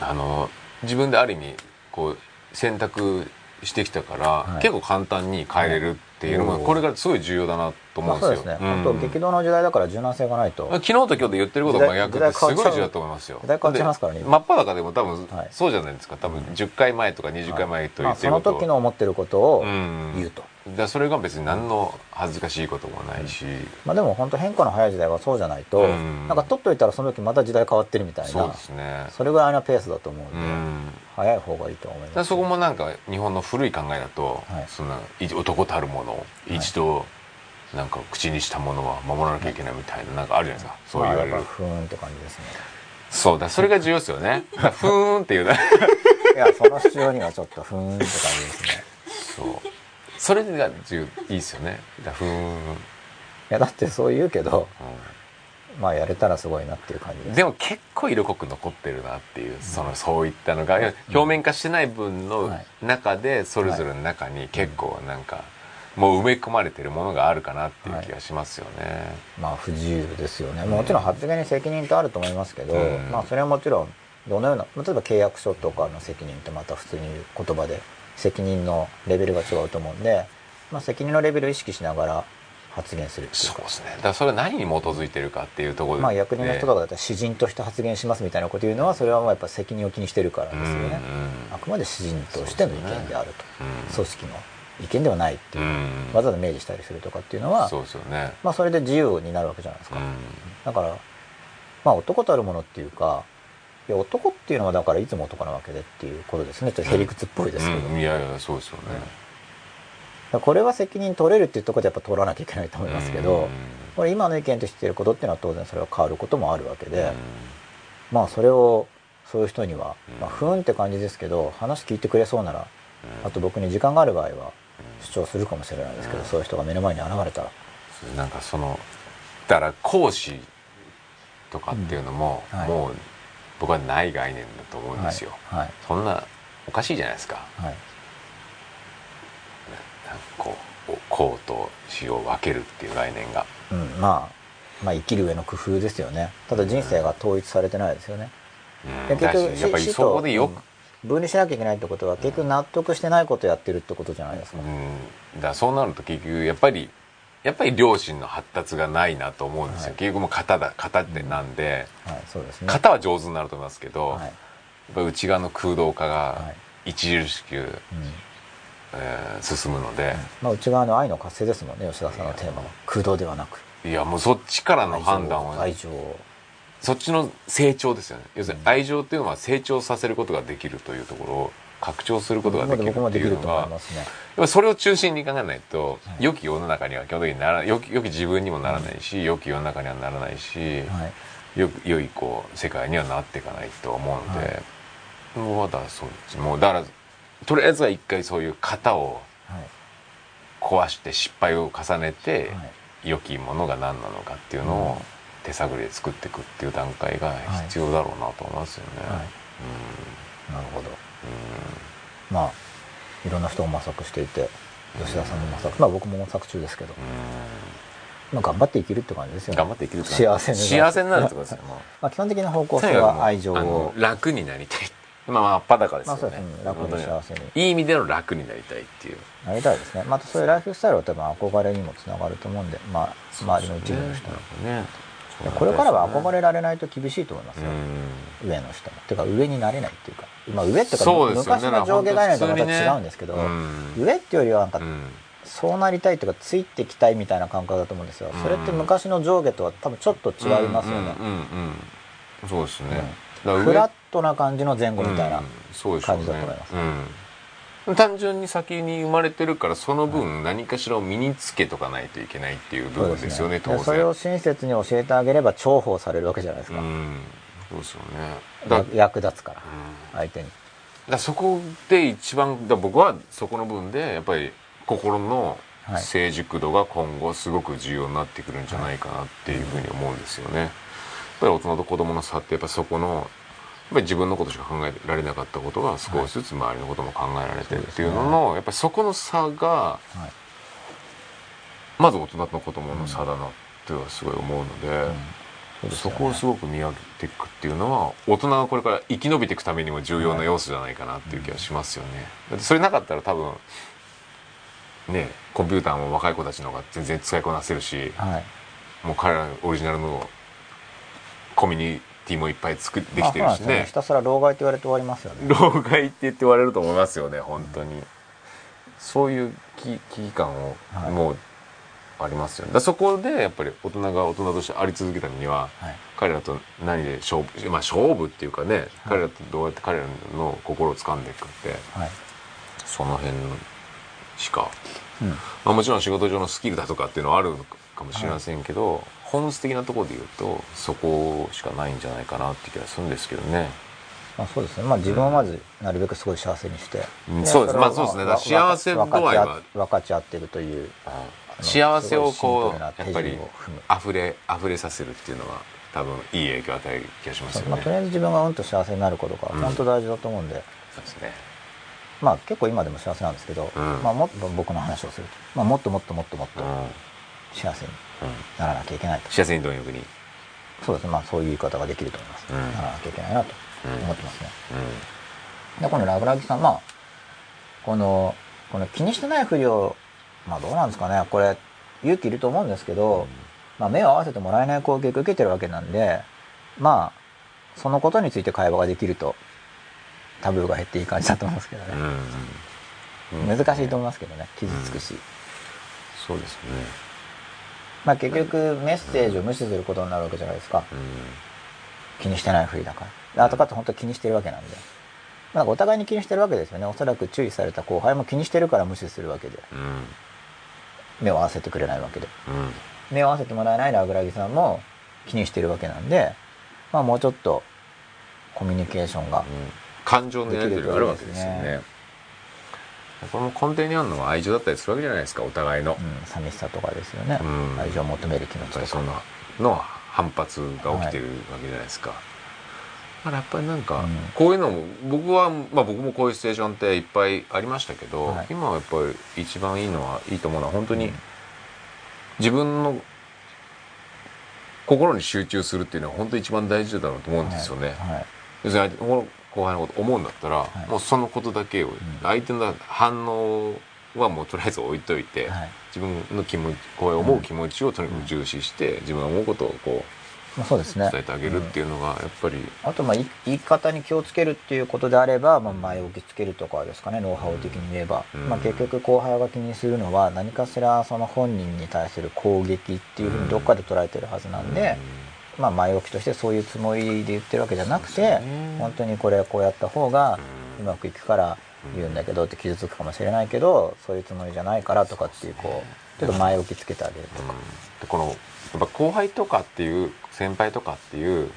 B: あの自分である意味こう選択してきたから、
A: はい。
B: 結構簡単に変えれるっていうの
A: はい
B: もこれからすごい重要だなと思
A: まあ
B: うんですよ、
A: そうですね。
B: うん。
A: 本当激動の時代だから柔軟性がないと。
B: 昨日と今日で言ってることが真逆ってすごい重要だと思いますよ。
A: 時代変わっちゃいますからね
B: で真っ裸でも多分
A: はい。
B: そうじゃないですか。多分10回前とか20回前と言ってること
A: 時の思ってることを
B: うん。
A: 言うと。
B: だそれが別に何の恥ずかしいこともないし、
A: まあでも本当変化の早い時代はそうじゃないと、
B: うん。
A: なんか取っといたらその時また時代変わってるみたいな。
B: そうですね。
A: それぐらいのペースだと思うんで、
B: うん
A: 早い方がいいと思います。
B: だからそこもなんか日本の古い考えだと、
A: はい。
B: そんない男たるものを一度なんか口にしたものは守らなきゃいけないみたいななんかあるじゃないですか、そう言われる、
A: ふーんって感じですね。
B: そうだそれが重要ですよね。ふーんっていうね
A: いや、その主張にはちょっとふーんって感じですね。
B: そう。それが重いいですよね。だふーん、
A: いや、だってそう言うけど、まあやれたらすごいなっていう感じです。
B: でも結構色濃く残ってるなっていうそのそういったのが、表面化してない分の
A: はい。
B: 中でそれぞれの中に結構なんかもう埋め込まれてるものがあるかなっていう気がしますよね、
A: まあ不自由ですよね。もちろん発言に責任ってあると思いますけど、
B: うん。
A: まあそれはもちろん、どのような、例えば契約書とかの責任ってまた普通に言葉で責任のレベルが違うと思うんで、まあ責任のレベルを意識しながら発言する
B: そうで。すね。だからそれは何に基づいてるかっていうところで、
A: まあ役人の人とかだったら詩人として発言しますみたいなこと言うのはそれはもうやっぱ責任を気にしてるからですよね。あくまで詩人としての意見であると、
B: うん
A: 組織の意見ではないっていう、
B: うん。
A: わざわざ明示したりするとかっていうのは
B: そうですよね。
A: まあそれで自由になるわけじゃないですか、
B: うん。
A: だからまあ男たるものっていうかいや男っていうのはだからいつも男なわけでっていうことですね。ちょっとへりくつっぽいですけど、
B: うん。いやいやそうですよね、
A: これは責任取れるっていうところでやっぱ取らなきゃいけないと思いますけど、
B: うん。
A: これ今の意見としてることっていうのは当然それは変わることもあるわけで、まあそれをそういう人には、
B: うん。
A: まあ、ふーんって感じですけど話聞いてくれそうならあと僕に時間がある場合は主張するかもしれないですけど、
B: うん。
A: そういう人が目の前に現れたら。
B: なんかそのだから講師とかっていうのも、
A: うん。はい。
B: もう僕はない概念だと思うんですよ、
A: はい。はい。
B: そんなおかしいじゃないですか。
A: はい。
B: なんかこう公と私を分けるっていう概念が。
A: うん、まあまあ生きる上の工夫ですよね。ただ人生が統一されてないですよね、
B: うん。
A: で結局
B: やっぱり
A: 死
B: そこでよく、
A: うん分離しなきゃいけないってことは結局納得してないことやってるってことじゃないですか、
B: うん、だそうなると結局やっぱりやっぱり両親の発達がないなと思うんですよ、
A: はい。
B: 結局もう型だ型ってなんで、
A: はいそうですね。
B: 型は上手になると思いますけど、
A: はい。
B: やっぱり内側の空洞化
A: は
B: が
A: い。
B: 著しく、
A: うん
B: えー進むので、
A: まあ、内側の愛の活性ですもんね吉田さんのテーマは。空洞ではなく。
B: いやもうそっちからの判断を
A: 愛情。を
B: そっちの成長ですよね。要するに愛情っていうのは成長させることができるというところを拡張することができるっていうのが
A: ね。
B: それを中心に考えないと、
A: はい。
B: 良き世の中には基本的になら良き良き自分にもならないし、良き世の中にはならないし、
A: はい。
B: よく良いこう世界にはなっていかないと思うので、
A: はい。
B: もうだそうです。もうだからとりあえずは一回そういう型を
A: はい。
B: 壊して失敗を重ねて、
A: はい。
B: 良きものが何なのかっていうのを
A: うん。
B: 手探りで作っていくっていう段階が必要だろうなと思いますよね。
A: はい。なるほど。
B: うん。うん
A: まあいろんな人が模索していて吉田さんも模索まあ僕も模索中ですけど、まあ、頑張って生きるって感じですよね。
B: 頑張って生きる
A: 幸せに
B: 幸せになるってことですよ。
A: まあ、基本的な方向性は愛情を。
B: 楽になりたい。まあまあ、裸ですよね。
A: まあそうですね。楽に幸せに。
B: いい意味での楽になりたいっていう。
A: なりたいですね。またそういうライフスタイルは多分憧れにもつながると思うんで、まあ、周りの一部の人の
B: ね。
A: これからは憧れられないと厳しいと思いますよ、
B: うん。
A: 上の人も。てか上になれないっていうか、まあ、上っていうか昔の上下概念とはまた違うんですけど、
B: うん。
A: 上っていうよりはなんか
B: うん。
A: そうなりたいというかついてきたいみたいな感覚だと思うんですよ、それって昔の上下とは多分ちょっと違いますよね、
B: そうですね。だ
A: フラットな感じの前後みたいな、感じだと思います。
B: うん。単純に先に生まれてるからその分何かしらを身につけとかないといけないっていう部分ですよね当然。
A: でそれを親切に教えてあげれば重宝されるわけじゃないですか、
B: うん。そうですよね。
A: 役立つから
B: うん。
A: 相手に。
B: だそこで一番だ僕はそこの部分でやっぱり心の
A: はい。
B: 成熟度が今後すごく重要になってくるんじゃないかなっていうふうに思うんですよね。やっぱり大人と子供の差ってやっぱそこのやっぱり自分のことしか考えられなかったことが少しずつ周りのことも考えられてるっていうのの、やっぱりそこの差が
A: はい。
B: まず大人と子供の差だなってはすごい思うので。
A: うん。そ
B: こをすごく見上げていくっていうのは大人がこれから生き延びていくためにも重要な要素じゃないかなっていう気がしますよね。だってそれなかったら多分ねコンピューターも若い子たちの方が全然使いこなせるし
A: はい。
B: もう彼らオリジナルのコミュニティもいっぱい作ってできてるし
A: ね。
B: ね。
A: ひたすら老害って言われて終わりますよね。
B: 老害って言って言われると思いますよね本当に。そういう危危機感を
A: はい。
B: もうありますよね。だからそこでやっぱり大人が大人としてあり続けためには
A: はい。
B: 彼らと何で勝負まあ勝負っていうかね、彼らとどうやって彼らの心を掴んでいくかって
A: はい。
B: その辺しか、
A: うん
B: まあ、もちろん仕事上のスキルだとかっていうのはあるかもしれませんけど、本質的なところで言うとそこしかないんじゃないかなって気がするんですけどね。
A: まあ、そうですね、まあ、自分をまずなるべくすごい幸せにして、
B: うんそうです。まあそうですね。幸せ度合いは
A: 分かち合ってるという
B: 幸せをこうやっぱり溢れ溢れさせるっていうのは多分いい影響を与える気がしますよね。
A: まあ、とりあえず自分がうんと幸せになることが
B: うん。
A: 本当大事だと思うんで、
B: そうですね。
A: まあ結構今でも幸せなんですけど、
B: うん。
A: まあ、もっと僕の話をすると、まあ、もっともっともっともっと
B: うんうん。
A: 幸せにならなきゃいけないと
B: 幸せに貪欲に。
A: そうですね。まあそういう言い方ができると思います、
B: うん。
A: ならなきゃいけないなと。
B: うん。
A: 思ってますね、
B: う
A: でこのラブラギさんまあこのこの気にしてないふりをまあどうなんですかね。これ勇気いると思うんですけど、まあ、目を合わせてもらえない攻撃を受けてるわけなんでまあそのことについて会話ができるとタブーが減っていい感じだと思いますけどね、
B: んうん。
A: 難しいと思いますけどね。傷つくし、
B: そうですね。
A: まあ結局メッセージを無視することになるわけじゃないですか、
B: うん
A: 気にしてないふりだから。あとかって本当に気にしてるわけなんで、まあ、お互いに気にしてるわけですよね。おそらく注意された後輩も気にしてるから無視するわけで。
B: うん。
A: 目を合わせてくれないわけで。
B: うん。
A: 目を合わせてもらえないラグラギさんも気にしてるわけなんで、まあ、もうちょっとコミュニケーションが、
B: 感情のやり取りがあるわけですよねこれも根底にあるのは愛情だったりするわけじゃないですかお互いの、
A: うん、寂しさとかですよね、
B: うん。
A: 愛情を求める気持ちとか。
B: そのの反発が起きてるわけじゃないですか、だからやっぱりなんか、
A: うん。
B: こういうのも僕は、まあ、僕もこういうシチュエーションっていっぱいありましたけど、
A: はい。
B: 今はやっぱり一番いいのはいいと思うのは本当に
A: うん。
B: 自分の心に集中するっていうのは本当に一番大事だろうと思うんですよね、
A: はい。はい。
B: 要するに後輩のこと思うんだったら、
A: い。
B: もうそのことだけを、相手の反応はもうとりあえず置いといて、
A: はい。
B: 自分の気持ちこう思う気持ちをとにかく重視して、自分が思うことをこ
A: まあ、そうです
B: う
A: ね。
B: 伝えてあげるっていうのがやっぱり、
A: あとまあい言い方に気をつけるっていうことであれば、まあ、前置きつけるとかですかねノウハウ的に言えば、
B: うん。
A: まあ、結局後輩が気にするのは何かしらその本人に対する攻撃っていうふうにどっかで捉えてるはずなんで、まあ、前置きとしてそういうつもりで言ってるわけじゃなくて、本当にこれこうやった方がうまくいくから言うんだけどって傷つくかもしれないけどそういうつもりじゃないからとかっていうこうちょっと前置きつけてあげるとか、
B: でこのやっぱ後輩とかっていう先輩とかっていう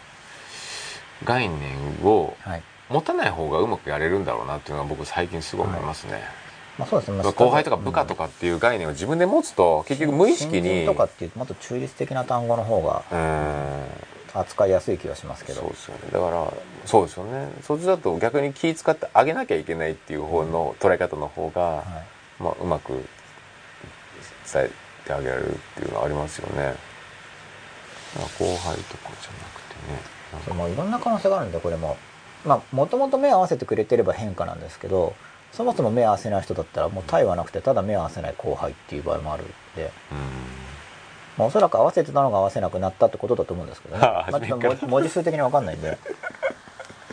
B: 概念を
A: はい。
B: 持たない方がうまくやれるんだろうなっていうのは僕最近すごい思いますね、
A: まあ、そうですね、まあ
B: 後輩とか部下とかっていう概念を自分で持つと結局無意識
A: 新
B: に
A: 人とかっていうともっと中立的な単語の方が
B: うん。
A: 扱いやすい気がしますけど。
B: そうですよね。だからそうですよね。そっちだと逆に気使ってあげなきゃいけないっていう方の捉え方の方が、
A: はい。
B: まあ、うまく伝えてあげられるっていうのはありますよね。後輩とかじゃなくてね。なんか。
A: そうもういろんな可能性があるんでこれも。まあもともと目を合わせてくれてれば変化なんですけどそもそも目を合わせない人だったらもう対はなくてただ目を合わせない後輩っていう場合もあるんで、まあ、おそらく合わせてたのが合わせなくなったってことだと思うんですけどね、まあ、ちょっと文字数的に分かんないんで。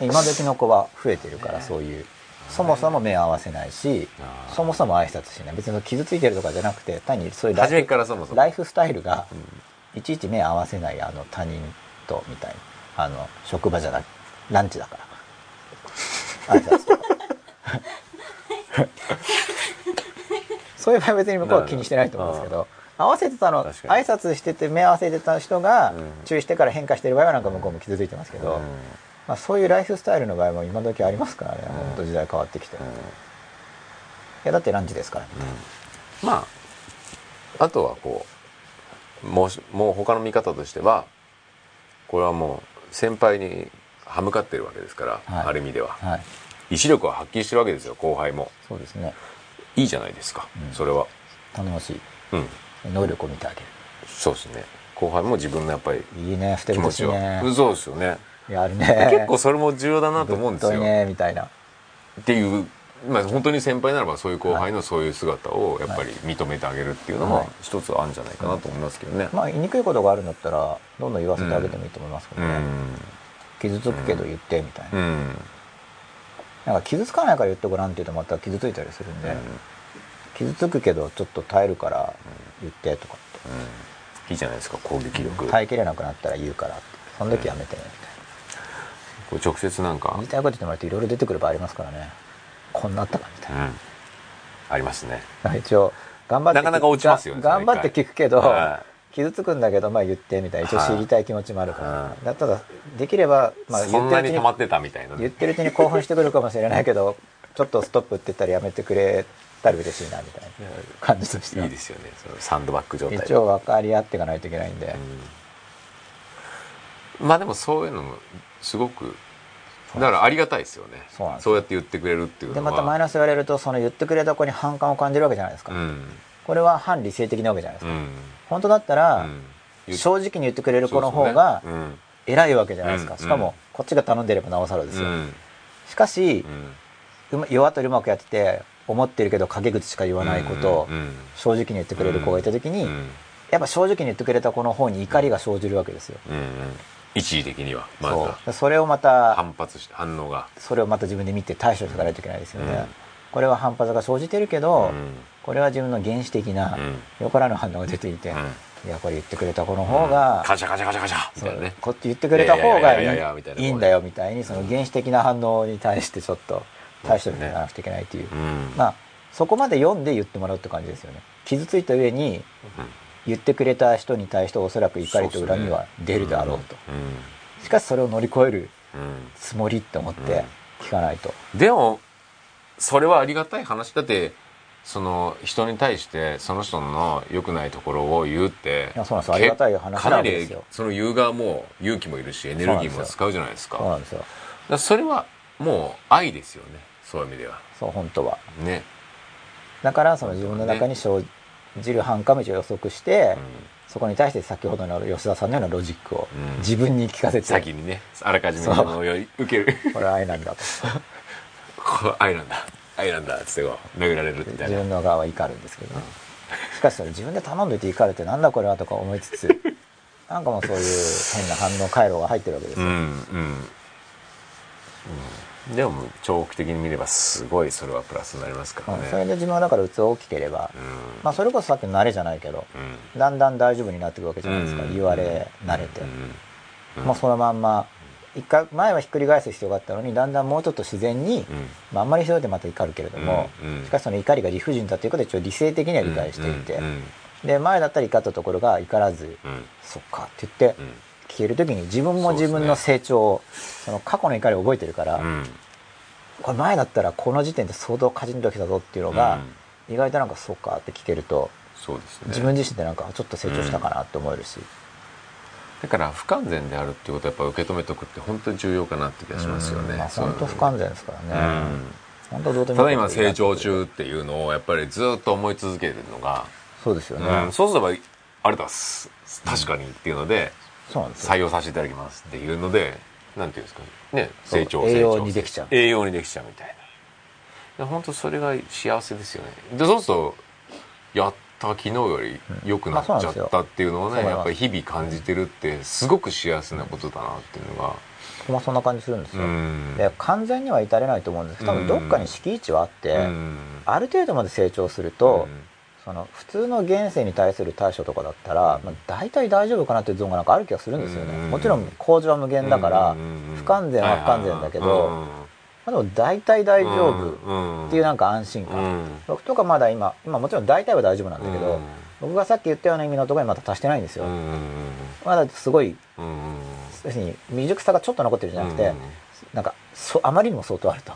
A: 今時の子は増えてるからそういう。そもそも目を合わせないしそもそも挨拶しない。別に傷ついてるとかじゃなくて単にそういうライフ
B: 初めからそもそも。
A: ライフスタイルがいちいち目合わせないあの他人とみたいな。あの職場じゃなくランチだから。挨拶とか そういう場合は別に向こうは気にしてないと思うんですけど合わせてたの挨拶してて目合わせてた人が
B: うん。
A: 注意してから変化してる場合はなんか向こうも傷ついてますけど、
B: うん。
A: まあ、そういうライフスタイルの場合も今時ありますからね、本当時代変わってきて、いやだってランチですから、
B: まああとはこうもうしもう他の見方としてはこれはもう先輩に歯向かってるわけですから、
A: はい。
B: ある意味では。
A: はい
B: 意志力を発揮してるわけですよ後輩も。
A: そうですね。
B: いいじゃないですか、
A: うん。
B: それは。
A: 頼もしい。
B: うん。
A: 能力を見てあげ
B: そうですね。後輩も自分のやっぱり
A: るいいねふてぶてね。
B: そうですよね。
A: やるね。
B: 結構それも重要だなと思うんですよ、
A: ねみたいな。
B: っていう、まあ、本当に先輩ならばそういう後輩のそういう姿をやっぱり認めてあげるっていうのも
A: はい。
B: 一つあるんじゃないかなと思いますけどね、
A: まあ言いにくいことがあるんだったらどんどん言わせてあげてもいいと思いますけどね、
B: うん。
A: 傷つくけど言ってみたいな、
B: うん
A: なんか傷つかないから言ってごらんって言うとまた傷ついたりするんで、傷つくけどちょっと耐えるから言ってとかって、
B: いいじゃないですか攻撃力、
A: 耐えきれなくなったら言うからって。その時やめてね。みたい
B: こう直接なんか？
A: な言いたいこと言ってもらっていろいろ出てくる場合ありますからね。こんなあったかみたいな。
B: うん。ありますね。
A: ま あ一応頑張って
B: なかなか落ちますよね
A: が頑張って聞くけど、
B: は
A: 傷つくんだけどまあ言ってみたいな一応知りたい気持ちもあるから、
B: はい
A: だただできれば、まあ、
B: そ
A: 言ってるうちに
B: にってたみたいな
A: 言ってるうちに興奮してくるかもしれないけど ちょっとストップって言ったらやめてくれたら嬉しいなみたいな感じとしては。い
B: いですよねそのサンドバッグ状態。で
A: 一応分かり合っていかないといけないんで、
B: うん。まあでもそういうのもすごくだからありがたいですよね。
A: そう
B: やって言ってくれるっていう
A: でまたマイナス言われるとその言ってくれた子に反感を感じるわけじゃないですか、
B: うん
A: これは反理性的なわけじゃないですか、
B: うん。
A: 本当だったら、
B: うん。
A: 正直に言ってくれる子の方が偉いわけじゃないですか、
B: うん。
A: しかもこっちが頼んでればなおさらですよ、しかし
B: う、ん。
A: うま世渡りうまくやってて思ってるけど陰口しか言わないことを正直に言ってくれる子がいた時に、
B: うん。
A: やっぱ正直に言ってくれた子の方に怒りが生じるわけですよ、
B: うん。うん。一時的にはま
A: そ
B: だ
A: うそれをまた
B: 反発して反応が。
A: それをまた自分で見て対処していかないといけないですよね、
B: うん。
A: これは反発が生じてるけど、
B: うん
A: これは自分の原始的な
B: うん。
A: よからぬ反応が出ていて、
B: うん。
A: いやこれ言ってくれた子の方が、
B: カチャカチャカチャカチャ。み
A: そう
B: たいなね。
A: こっち言ってくれた方が
B: いやい
A: んだよみたいにその原始的な反応に対してちょっと対処していかなくちゃいけないっていう、
B: うん
A: まあそこまで読んで言ってもらうって感じですよね傷ついた上に
B: うん
A: 言ってくれた人に対しておそらく怒りと恨みは出るだろうと
B: うん
A: しかしそれを乗り越える
B: うん
A: つもりって思って聞かないと、
B: でもそれはありがたい話だってその人に対してその人の良くないところを言うって
A: いやそうなんですよ。ありがたい話
B: かなり
A: なわけですよ
B: その言う側も勇気もいるしエネルギーも使うじゃないですか。
A: そうなんですよ。
B: だそれはもう愛ですよね。そういう意味では。
A: そう本当は。
B: ね、
A: だからその自分の中に生じる反感道を予測して、そこに対して先ほどの吉田さんのようなロジックを
B: うん。
A: 自分に聞かせ
B: うん、
A: て、
B: 先にねあらかじめその受ける。
A: これは愛なんだと。
B: これ愛なんだ愛なんだっつってこう殴られるみたい
A: 自
B: な
A: 分の側は怒るんですけどね。しかしそれ自分で頼んどいて怒るってなんだこれはとか思いつつ なんかもうそういう変な反応回路が入ってるわけですよ、
B: うんうん。うん。でも長期的に見ればすごいそれはプラスになりますからね。
A: うん。それで自分はだから器大きければ、
B: うん。
A: まあ、それこそさっきの慣れじゃないけど、
B: うん。
A: だんだん大丈夫になっていくわけじゃないですか、
B: うん。
A: 言われ慣れて、
B: うん。
A: もうそのまんま一回前はひっくり返す必要があったのにだんだんもうちょっと自然に、
B: うん。
A: まあ、あんまりそれでまた怒るけれども、
B: うんうん。
A: しかしその怒りが理不尽だということで一応理性的には理解していて、
B: うんうん
A: で前だったら怒ったところが怒らず、
B: うん。
A: そっかって言って
B: うん。
A: 聞ける時に自分も自分の成長をその過去の怒りを覚えてるから、
B: うん。
A: これ前だったらこの時点で相当カチンときたぞっていうのが、意外となんかそっかって聞けると
B: そうですね。
A: 自分自身でなんかちょっと成長したかなって思えるし、
B: だから不完全であるっていうことをやっぱ受け止めとくって本当に重要かなって気がしますよね。
A: うんまあ、本当不完全ですからね、本当どうでも
B: ただ
A: いいこと
B: 今成長中っていうのをやっぱりずっと思い続けるのが、
A: そうですよね、
B: うんそうすればあれだす。確かにっていうので
A: そうなんですよ。
B: 採用させていただきますっていうのでなんていう。んですかね成長。
A: 栄養
B: 成長
A: にできちゃう。
B: 栄養にできちゃうみたいな。本当それが幸せですよね。でそうするとやった昨日より良くなっちゃったっていうのをね
A: うん。
B: やっぱり日々感じてるってすごく幸せなことだなっていうのが。
A: まあそんな感じするんですよ、
B: うん。
A: で完全には至れないと思うんです。けど多分どっかに敷地はあって、
B: うん。
A: ある程度まで成長すると、その普通の現世に対する対処とかだったら、まあ、大体大丈夫かなっていうゾーンがなんかある気がするんですよね、
B: うん。
A: もちろん工事は無限だから、
B: うん。
A: 不完全は不完全だけど、まあ、でも大体大丈夫っていうなんか安心感、僕とかまだ今今もちろん大体は大丈夫なんだけど、僕がさっき言ったような意味のところにまだ達してないんですよ、まだすごい要するに未熟さがちょっと残ってるんじゃなくて、なんかそあまりにも相当あると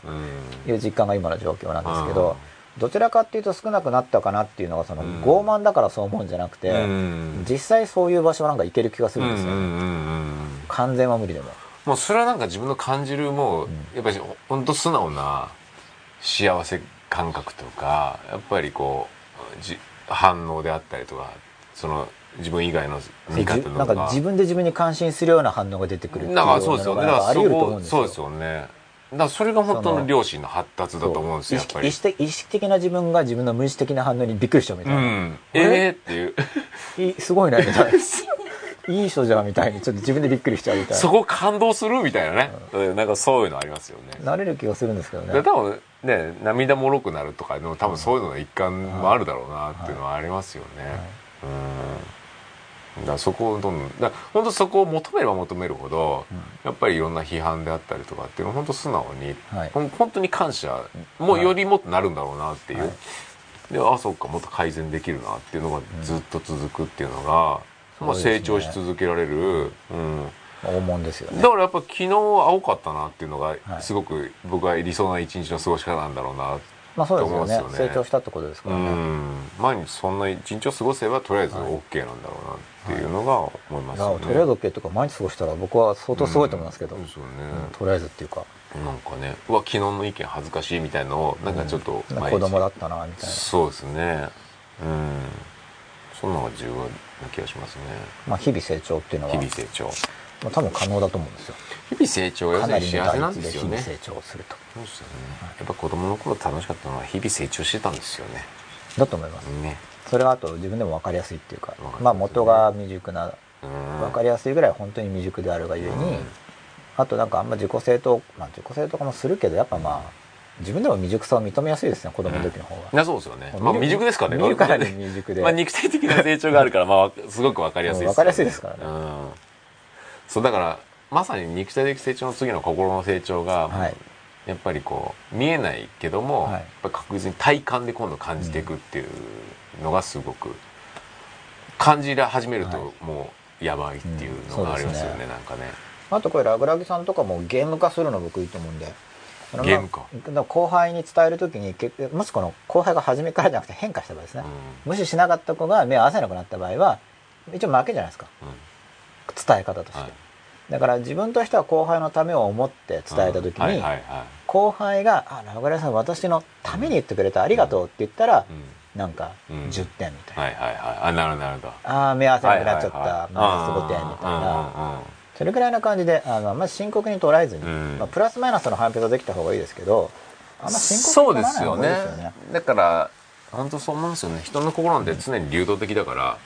A: いう実感が今の状況なんですけど、どちらかっていうと少なくなったかなっていうのがその
B: うん。
A: 傲慢だからそう思うんじゃなくて、実際そういう場所はなんか行ける気がするんですよ、完全は無理でも
B: もうそれはなんか自分の感じるもう、やっぱり本当素直な幸せ感覚とかやっぱりこうじ反応であったりとかその自分以外の見方とか。
A: なんか自分で自分に感心するような反応が出てくるっていう
B: なんかそうですよねだから
A: のがあり得ると思うんですよ。
B: そこそうですよね。だからそれが本当の良心の発達だと思うんですよやっぱり。
A: 意識意識的な自分が自分の無意識的な反応にびっくりしちゃうみたいな、
B: うん。ええー、っていう。
A: すごいねみたいな いい人じゃんみたいにちょっと自分でびっくりしちゃうみたいな。
B: そこ感動するみたいなね、なんかそういうのありますよね。
A: なれる気がするんですけど
B: で
A: ね
B: 多分ね涙もろくなるとかでも多分そういうのの一環もあるだろうなっていうのはありますよね、うん。だからそこをどんどんだ本当そこを求めれば求めるほど、やっぱりいろんな批判であったりとかっていうのを本当素直に、
A: はい。
B: ほん本当に感謝もうよりもっとなるんだろうなっていう、
A: はい。
B: であそうかもっと改善できるなっていうのがずっと続くっていうのが、まあ、成長し続けられる、うん、
A: 大物ですよね。
B: だからやっぱ昨日青かったなっていうのが
A: はい。
B: すごく僕は理想な一日の過ごし方なんだろうな、
A: まあそうですよね。
B: ね。
A: 成長したってことですか
B: う
A: らね、
B: ん。毎日そんな一日を過ごせばとりあえず OK なんだろうなっていうのが思いますよね、
A: いやとりあえず OK とか毎日過ごしたら僕は相当すごいと思いますけど、
B: うんそうね、
A: うんとりあえずっていうか。
B: なんかねうわ昨日の意見恥ずかしいみたいのをなんかちょっと毎日
A: 子供だったなみたいな。
B: そうですね。うん。そんなのが重要。な気がしますね。
A: まあ日々成長っていうのは
B: 日々成長。
A: まあ、多分可能だと思うんですよ。
B: 日々成長は要
A: か
B: するに
A: なりの
B: 幸せなんでよね。
A: です日々成長すると。
B: そうですよね。やっぱ子供の頃楽しかったのは日々成長してたんですよね。
A: だと思います。
B: ね。
A: それはあと自分でも分かりやすいっていうか
B: かりやすい
A: まあ元が未熟な
B: うん。
A: 分かりやすいぐらい本当に未熟であるがゆえに、
B: うん。
A: あとなんかあんま自己正当まあ自己正当化もするけどやっぱまあ自分でも未熟さを認めやすいですね子供の時の方が、
B: いやそうですよね。まあ未熟ですからね。
A: 見るからに未熟で、
B: まあ肉体的な成長があるからまあわすごくわかりやすいですよね。
A: わかりやすいですからね。
B: うん。そうだからまさに肉体的成長の次の心の成長が、
A: はい。
B: やっぱりこう見えないけども、
A: はい。
B: やっぱ確実に体感で今度感じていくっていうのがすごく感じ始めると
A: は
B: もうやばいっていうのがありますよね,、
A: うん。そうですね。
B: なんかね。
A: あとこれラグラギさんとかもゲーム化するの僕いいと思うんであの
B: ゲーム
A: か。ら後輩に伝えるときに結もしこの後輩が初めからじゃなくて変化した場合ですね、無視しなかった子が目を合わせなくなった場合は一応負けじゃないですか。
B: うん。うん
A: 伝え方として、
B: はい。
A: だから自分としては後輩のためを思って伝えた時に、後輩が「あラグラギさん私のために言ってくれたありがとう」って言ったら、
B: うん。
A: なんか
B: うん。
A: 10点みたいな、
B: はいはいはい。あなるほどなるほど。
A: ああ目合わせなくなっちゃった、
B: はいはいはい
A: マイナス5点みたいな、
B: な
A: それぐらいな感じであのあんまり深刻に捉えずに、
B: うん。
A: まあ、プラスマイナスの判別はできた方がいいですけどあんま深刻
B: そう
A: に取らない方
B: ですよね
A: がいいですよね。
B: だから本当そう思うんですよね。人の心なんて常に流動的だから、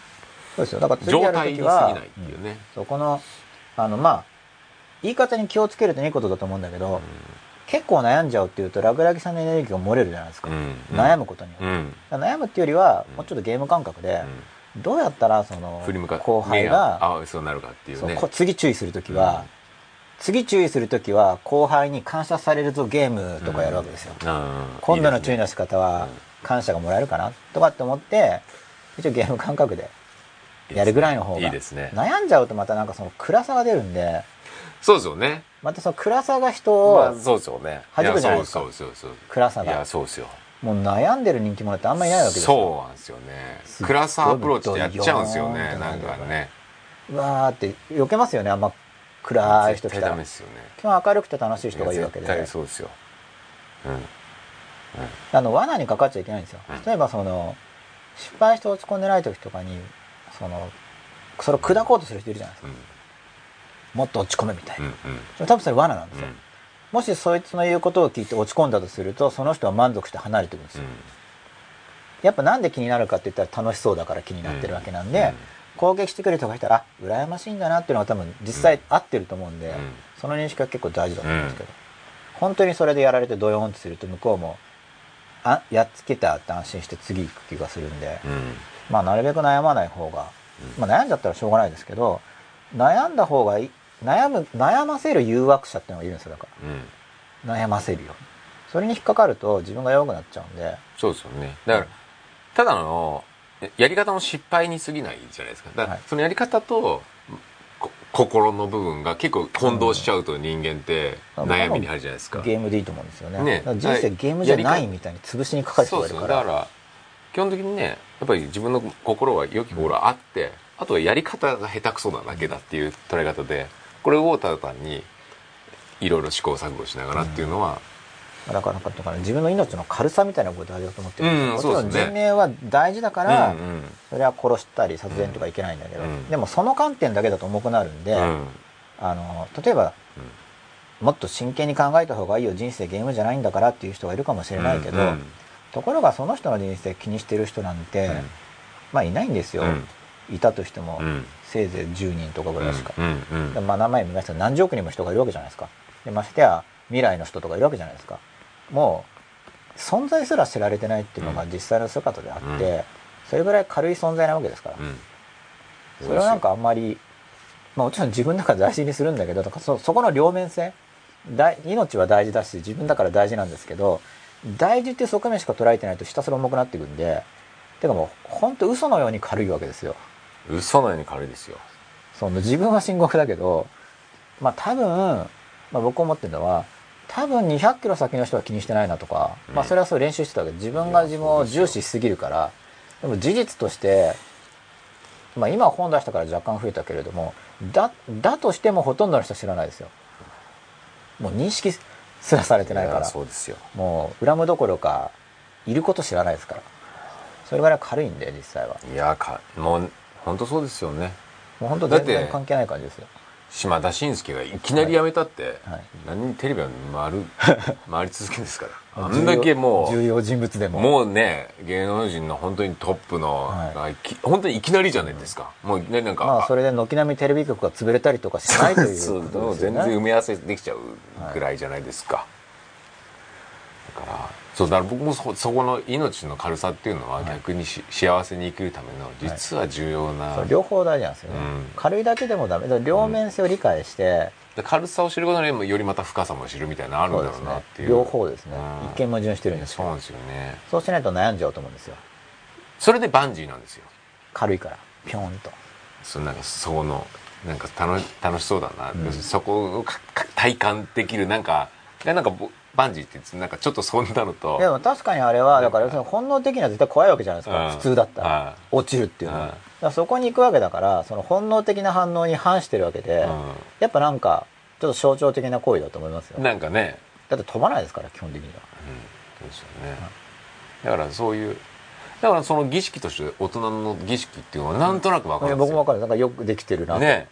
A: そうですよ。だから次
B: 状
A: やる
B: 態に過ぎないっていうね、
A: そこのあのまあ言い方に気をつけるといいことだと思うんだけど、結構悩んじゃうっていうとラグラギさんのエネルギーが漏れるじゃないですか、
B: うん。
A: 悩むことによって、
B: うん。
A: 悩むっていうよりは
B: うん
A: もうちょっとゲーム感覚で、
B: うん
A: どうやったらその後輩が
B: ああそうなるかっていうね。
A: そうこ次注意する時は、
B: うん。
A: 次注意する時は後輩に感謝されるぞゲームとかやるわけですよ、
B: うん。
A: 今度の注意の仕方は
B: うん。
A: 感謝がもらえるかなとかって思って一応ゲーム感覚でやるぐらいの方が
B: いいですね。
A: 悩んじゃうとまたなんかその暗さが出るんで
B: そうですよね。
A: またその暗さが人
B: まあ
A: を
B: そうですよね。
A: 弾くじゃないですか。
B: やそうそうそう
A: 暗さ
B: そういや
A: が
B: そうですよ
A: もう悩んでる人気者ってあんまりいないわけですよ。
B: そうなんですよね。
A: すっごい
B: 暗さアプローチってやっちゃうんですよね。なんかね。
A: うわーって避けますよね。あんま暗い人来たら。
B: ダメですよね。
A: 基本明るくて楽しい人がいいわけ
B: 絶
A: で
B: 対そうですよ。うん。
A: あの罠にかかっちゃいけないんですよ。
B: うん。
A: 例えばその失敗して落ち込んでない時とかにそのそれを砕こうとする人いるじゃないですか。もっと落ち込めみたいな、
B: うんうん。
A: 多分それ罠なんですよ、
B: うん
A: もしそいつの言うことを聞いて落ち込んだとするとその人は満足して離れていくんですよ、やっぱなんで気になるかって言ったら楽しそうだから気になってるわけなんで、攻撃してくる人がいたらあ羨ましいんだなっていうのが多分実際合ってると思うんで、
B: うん。
A: その認識は結構大事だと思うんですけど、本当にそれでやられてドヨーンとすると向こうもあやっつけたって安心して次行く気がするんで、
B: うん。うん
A: まあなるべく悩まない方が、まあ悩んじゃったらしょうがないですけど悩んだ方がいい悩む悩ませる誘惑者っていうのがいるんですよだから。
B: うん。
A: 悩ませるよ。それに引っかかると自分が弱くなっちゃうんで。
B: そうですよね。だからただのやり方の失敗に過ぎないじゃないですか。だから
A: はい。
B: そのやり方とこ心の部分が結構混同しちゃうと人間って悩みに入るじゃないですか。
A: ゲームでいいと思うんですよね。
B: ね。
A: 人生ゲームじゃないみたいに潰しにかかる人
B: そうです
A: がいるから。
B: よ。だから基本的にねやっぱり自分の心は良き心はあって、あとはやり方が下手くそなだけだっていう捉え方でこれをただ単にいろいろ試行錯誤しながらっていうのは、
A: だからなんかとかね自分の命の軽さみたいなこと大事だと思ってる。んですよ
B: うん
A: もちろん人命は大事だから、
B: うんうん
A: それは殺したり殺人とかいけないんだけど、
B: うん
A: でもその観点だけだと重くなるんで、
B: うん。
A: あの例えばもっと真剣に考えた方がいいよ人生ゲームじゃないんだからっていう人がいるかもしれないけど、
B: うん
A: ところがその人の人生気にしてる人なんて、
B: うん。
A: まあいないんですよ、いたとしても、
B: うん
A: せいぜい10人とかぐらいしか、
B: うんうん
A: でまあ名前見ました。ら何十億人も人がいるわけじゃないですか。でましてや未来の人とかいるわけじゃないですか。もう存在すら知られてないっていうのが実際の姿であって、
B: うん。
A: それぐらい軽い存在なわけですから、
B: うん。
A: それはなんかあんまり、まあ、もちろん自分の中で大事にするんだけどだからそそこの両面性大命は大事だし自分だから大事なんですけど大事っていう側面しか捉えてないとひたすら重くなっていくんでてかもう本当嘘のように軽いわけですよ
B: 嘘のように軽いですよ。
A: その自分は深刻だけどまあ多分、まあ、僕思ってるのは多分200キロ先の人は気にしてないなとか、
B: うん。
A: まあそれはそう練習してたわけ。ど自分が自分を重視しすぎるから。でも事実としてまあ今は本出したから若干増えたけれどもだだとしてもほとんどの人は知らないですよ。もう認識すらされてないか
B: や
A: ら
B: そうですよ。
A: もう恨むどころかいること知らないですから。それぐらい軽いんで実際は。い
B: やかもう本当そうですよね。
A: もう本当全
B: だって
A: 然関係ない感じですよ。
B: 島田紳介がいきなり辞めたって、
A: はい。
B: 何テレビは回る 回り続けですから。あんだけも
A: 重要人物でも。
B: うもうね芸能人の本当にトップの、
A: はい。
B: 本当にいきなりじゃないですか、もうねなんか、
A: まあそれで軒並みテレビ局が潰れたりとかしないというとですよ
B: 全然埋
A: ね。
B: め合わせできちゃうぐらいじゃないですか、だからそうだから僕もそそこの命の軽さっていうのは逆にし、幸せに生きるための実は重要な、
A: そう両方大事なんですよね、
B: うん。
A: 軽いだけでもダメ。だ両面性を理解して、
B: で軽さを知ることによりよりまた深さも知るみたいなのあるんだろ
A: そう
B: なっていう。
A: 両方ですね、
B: うん。
A: 一見矛盾してるんです
B: そうなんですよね。
A: そうしないと悩んじゃうと思うんですよ。
B: それでバンジーなんですよ。
A: 軽いから。ピョーンと。
B: そのなんかそこのなんか楽楽しそうだな、要するにそこを体感できるなんかなんかぼバンジーってなんかちょっとそんなのと。
A: でも確かにあれはだから本能的には絶対怖いわけじゃないですか、
B: うん。
A: 普通だったら、落ちるっていうのは、だからそこに行くわけだからその本能的な反応に反してるわけで、
B: う
A: やっぱなんかちょっと象徴的な行為だと思いますよ。
B: ん、なんかね、
A: だって飛ばないですから基本的には。
B: うん、そうですよね、だからそういうだからその儀式として大人の儀式っていうのはなんとなく分かるんですよ、
A: 僕も分かる。なんかよくできてるなと、
B: ね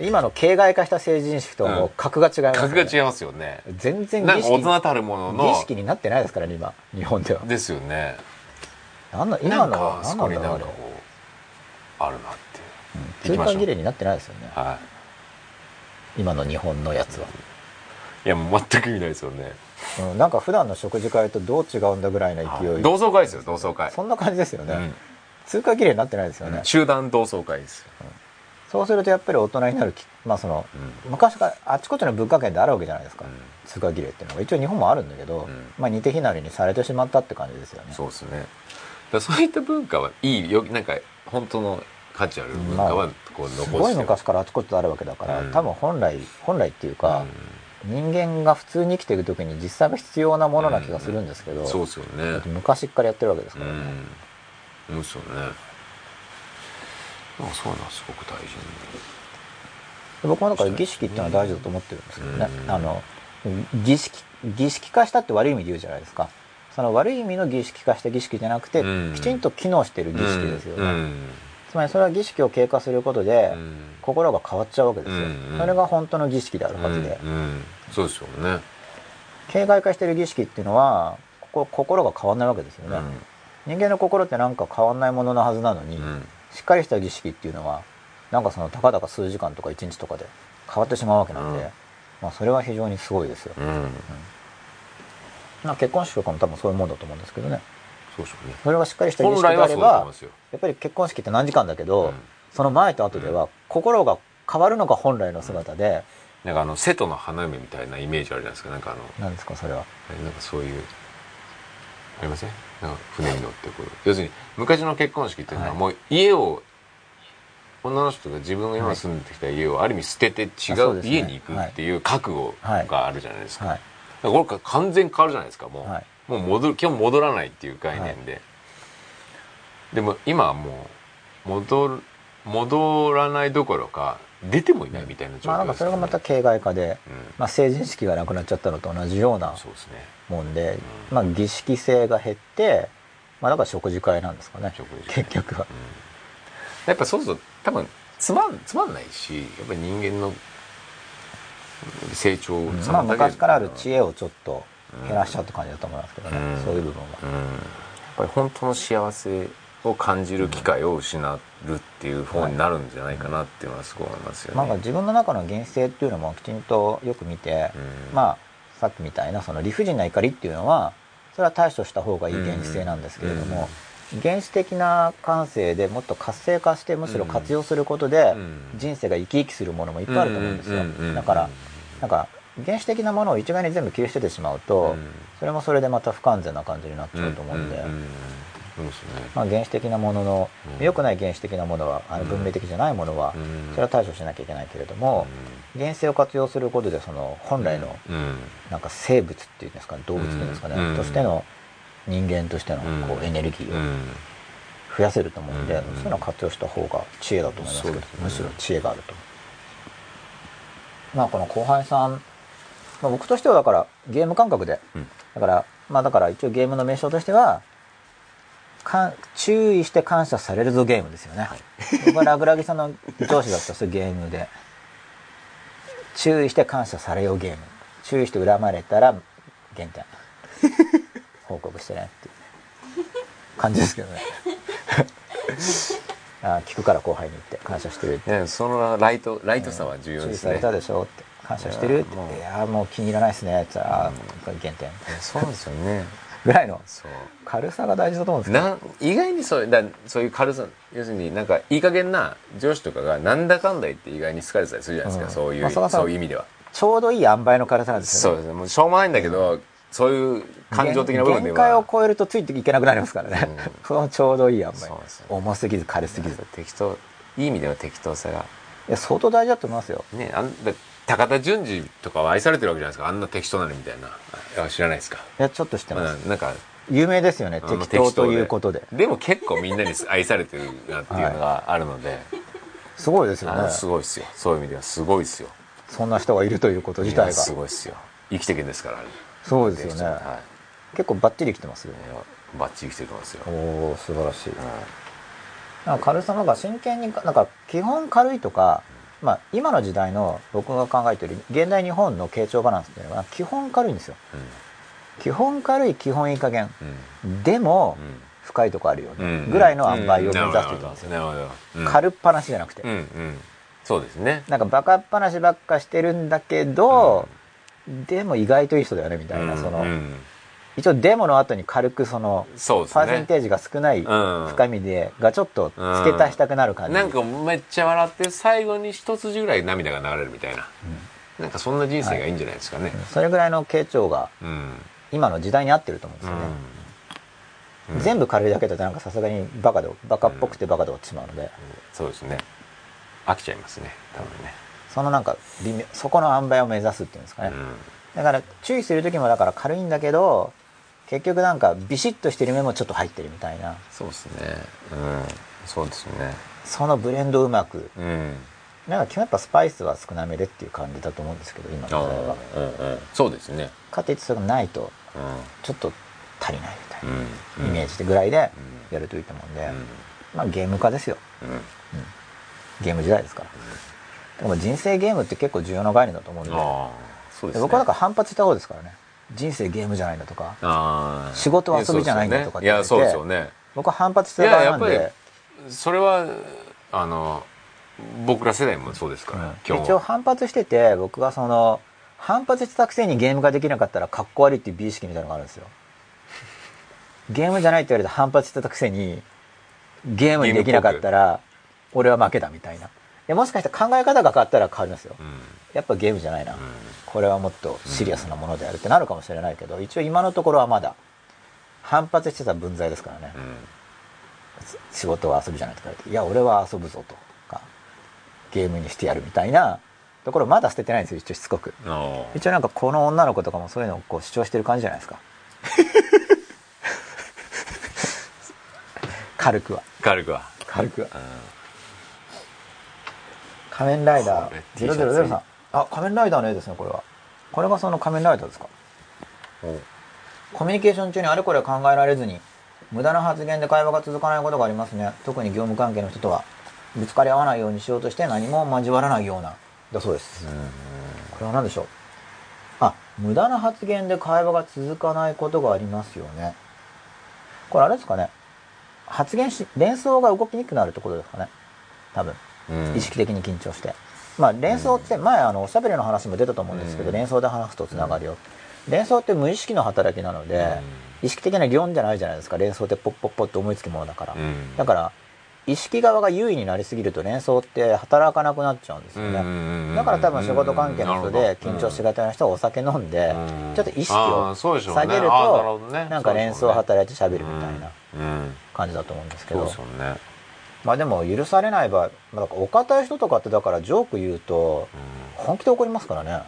A: 今の形骸化した成人式とはもう格が違いますよね、
B: 格が違いますよね。
A: 全然
B: なんか大人たるものの。
A: 儀式になってないですからね今。日本では。
B: ですよね。
A: なん
B: なん
A: のは
B: かそこに
A: 何なん
B: かこうあるなって。いう、
A: 休暇儀礼になってないですよね。
B: は
A: 今の日本のやつは、
B: いいやもう全く意味ないですよね。
A: うん、なんか普段の食事会とどう違うんだぐらいの勢い。
B: 同窓会ですよ同窓会。
A: そんな感じですよね、
B: うん。
A: 通過儀礼になってないですよね、
B: 集団同窓会ですよ、
A: そうするとやっぱり大人になるきまあその、昔からあちこちの文化圏であるわけじゃないですか、
B: うん。
A: 通過儀礼っていうのが一応日本もあるんだけど、
B: うん。
A: まあ似て非なりにされてしまったって感じですよね。
B: そうですね。だそういった文化はいいよなんか本当の価値ある文化はこう残して
A: すごい昔からあちこちであるわけだから、
B: うん。
A: 多分本来本来っていうか、人間が普通に生きていく時に実際は必要なものな気がするんですけど、
B: そうですよね。
A: 昔からやってるわけですからね、
B: うん。そうですよねなんかそういうのはすごく大事に。
A: 僕もだから儀式っていうのは大事だと思ってるんですけどね、
B: うん。
A: あの儀式儀式化したって悪い意味で言うじゃないですか。その悪い意味の儀式化した儀式じゃなくて、
B: うん。
A: きちんと機能してる儀式ですよね、
B: うん。
A: つまりそれは儀式を経過することで、
B: うん。
A: 心が変わっちゃうわけですよ、
B: うん。
A: それが本当の儀式であるはずで、
B: そうですよね。
A: 形骸化してる儀式っていうのはここ心が変わんないわけですよね、人間の心ってなんか変わんないもののはずなのに、
B: うん
A: しっかりした儀式っていうのはなんかそのたかだか数時間とか1日とかで変わってしまうわけなんで、
B: うん。
A: まあ、それは非常にすごいですよ、
B: うん。うん。
A: まあ、結婚式とかも多分そういうもんだと思うんですけどね。
B: そうですよね。
A: それがしっかりした儀式であればやっぱり結婚式って何時間だけ？ど、
B: うん。
A: その前と後では心が変わるのが本来の姿で、
B: なんかあの瀬戸の花嫁みたいなイメージあるじゃないですか。なんかあの
A: なんですかそれは。
B: なんかそういうありません？船に乗ってこう。要するに昔の結婚式っていうのは
A: はい。
B: もう家を女の人が自分が今住んできた家をある意味捨てて違う家に行くっていう覚悟があるじゃないですか,、
A: はい。
B: だからこれ完全変わるじゃないですかもう,、
A: はい。
B: もう戻る基本戻らないっていう概念で、でも今はもう戻る戻らないどころか出てもいないみたいな状
A: まあなんかそれがまた形骸化で、
B: うん。
A: まあ、成人式がなくなっちゃったのと同じようなもんで、
B: うん。
A: まあ儀式性が減ってまあだから食事会なんですかね。結局は、
B: やっぱそうすると多分つまんつまんないしやっぱり人間の成長を妨げる
A: まあ昔からある知恵をちょっと減らしちゃうって感じだと思いますけどね、
B: うん。
A: そういう部分は、
B: うん。やっぱり本当の幸せを感じる機会を失うっていう方になるんじゃないかなっていうのはすごい思いますよね。
A: なんか自分の中の現性っていうのもきちんとよく見て、
B: うん。
A: まあさっきみたいなその理不尽な怒りっていうのはそれは対処した方がいい現実性なんですけれども、原始的な感性でもっと活性化してむしろ活用することで
B: うん。
A: 人生が生き生きするものもいっぱいあると思うんですよ。
B: うんうんうん
A: だからなんか原始的なものを一概に全部切り捨ててしまうと
B: うん。
A: それもそれでまた不完全な感じになっちゃうと思うんで。
B: うですね。
A: まあ原始的なものの
B: うん。
A: 良くない原始的なものはあの
B: うん。
A: 分類的じゃないものは
B: うん。
A: それは対処しなきゃいけないけれども原生を活用することでその本来の
B: うん。
A: なんか生物っていうんですか動物っていうんですかね、
B: うん。
A: としての人間としてのこ
B: う
A: エネルギーを
B: うん。
A: 増やせると思うんで、
B: うん。
A: そういうのを活用した方が知恵だと思いますけどむしろ知恵があると。まあこの後輩さん、まあ、僕としてはだからゲーム感覚で。
B: うん。
A: だからまあだから一応ゲームの名称としてはかん注意して感謝されるぞゲームですよね、僕はラグラギさんの上司だったそういうゲームで。注意して感謝されようゲーム。注意して恨まれたら減点。報告してねっていう感じですけどね。あ聞くから後輩に言って感謝してるって。
B: ねそのライトライトさは重要ですね。
A: 注意され。たでしょって。感謝してるって言って「い。やもう気に入らないですね」って言ったら「あー減点」
B: そうですよね。
A: ぐらいの。
B: そう。
A: 軽さが大事だと思うんですけど。
B: 意外にそうだそういう軽さ。要するになんかいい加減な上司とかがなんだかんだ言って意外に好かれてたりするじゃないですか、
A: うん。
B: そういう、
A: まあそう
B: いう意味では。
A: ちょうどいい塩梅の軽さなんですよね。
B: そうです。ねもうしょうもないんだけど、そういう感情的な部分で
A: 限界を
B: は
A: 超えるとついていけなくなりますからね、
B: うん。
A: そのちょうどいい塩梅。
B: ね
A: 重すぎず軽すぎず。
B: 適当いい意味では適当さが。
A: いや相当大事だと思いますよ。
B: ねあんだ高田純次とかは愛されてるわけじゃないですか。あんな適当なのみたいな。いや知らないですか、
A: いやちょっと知ってます、
B: うん、なんか。
A: 有名ですよね適当ということで。
B: でも結構みんなに愛されてるなっていうのがあるので、
A: すごいですよね。
B: すごいっすよ。そういう意味では。すごいっすよ。
A: そんな人がいるということ自体が。
B: すごいっすよ。生きてけんですから。
A: そうですよね、
B: は。
A: 結構バッチリ来てますよ
B: いいやバッチリ生きてますよ、
A: おお素晴らしい、
B: うん
A: なんか軽さのが真剣になんか基本軽いとか、まあ、今の時代の僕が考えている現代日本の傾聴バランスっていうのは基本軽いんですよ。基本軽い基本いい加減。
B: うん。
A: でも
B: うん。
A: 深いとこあるよ
B: うん。
A: ねぐらいの塩梅を目指していたんですよ。軽っぱなしじゃなくて。
B: うんうん。そうですね。
A: なんかバカっぱなしばっかしてるんだけどでも意外といい人だよねみたいなその
B: うん
A: 一応デモの後に軽くその
B: そうですね。
A: パーセンテージが少ない
B: うん。
A: 深みでがちょっと付け足したくなる感じ。
B: なんかめっちゃ笑って最後に一筋ぐらい涙が流れるみたいな、なんかそんな人生がいいんじゃないですかね、
A: それぐらいの傾聴が
B: うん。
A: 今の時代に合ってると思うんですよね、
B: うん。
A: 全部軽いだけだとなんかさすがにバカでバカっぽくてバカで落ちてしまうので、
B: そうですね。飽きちゃいますね。多分ね、
A: そのなんか微妙そこの塩梅を目指すっていうんですかね、だから注意する時もだから軽いんだけど結局なんかビシッとしてる目もちょっと入ってるみたいな。
B: そうですね。うん。そうですね。
A: そのブレンドをうまく。
B: うん。
A: なんか基本やっぱスパイスは少なめでっていう感じだと思うんですけど今の時代は。
B: うんうん。そうですね。
A: かといってそれがないと
B: う
A: ちょっと足りないみたいなイメージでぐらいでやるといいと思うんで、まあゲーム化ですよ。
B: うん。うん。
A: ゲーム時代ですから、でも人生ゲームって結構重要な概念だと思うんで。
B: ああそうですね。
A: で僕はだから反発した方ですからね人生ゲームじゃないんだとか仕事は遊びじゃないんだとかって
B: いやそう
A: 言われて
B: ですよね。
A: 僕は反発して
B: い
A: た側なんで。
B: それはあの僕ら世代もそうですから、今日
A: 一応反発してて僕がその反発したくせにゲームができなかったらかっこ悪いっていう美意識みたいなのがあるんですよ。ゲームじゃないって言われて反発してたくせにゲームにできなかったら俺は負けだみたいな。でもしかしたら考え方が変わったら変わりますよ。
B: うん
A: やっぱゲームじゃないな、
B: うん。
A: これはもっとシリアスなものであるってなるかもしれないけど一応今のところはまだ反発してた分際ですからね、
B: うん。
A: 仕事は遊びじゃないとか言われていや俺は遊ぶぞとかゲームにしてやるみたいなところまだ捨ててないんですよ一応しつこく。一応なんかこの女の子とかもそういうのをこう主張してる感じじゃないですか。軽くは。
B: 軽くは。
A: 軽くは。
B: う
A: 仮面ライダー
B: T シャツ
A: 0003あ仮面ライダーの絵ですねこれは。これがその仮面ライダーですか。
B: ん
A: コミュニケーション中にあれこれ考えられずに無駄な発言で会話が続かないことがありますね。特に業務関係の人とはぶつかり合わないようにしようとして何も交わらないような。だそうです。これは何でしょう。あ無駄な発言で会話が続かないことがありますよね。これあれですかね。発言し連想が動きにくくなるってことですかね。多分。
B: うん。
A: 意識的に緊張して、まあ連想って前あのおしゃべりの話も出たと思うんですけど、
B: うん。
A: 連想で話すとつながるよ、連想って無意識の働きなので、意識的な理論じゃないじゃないですか。連想ってポッポッポッって思いつくものだから、
B: うん。
A: だから意識側が優位になりすぎると連想って働かなくなっちゃうんですよね、
B: ね
A: だから多分仕事関係の人で緊張しがちな人はお酒飲んで、
B: うん。
A: ちょっと意識
B: あ
A: を下げるとなんか連想働いて喋るみたいな
B: うん
A: 感じだと思うんですけどまあでも許されない場合、まあ、お堅い人とかってだからジョーク言うと
B: う
A: 本気で怒りますからね、
B: んうん。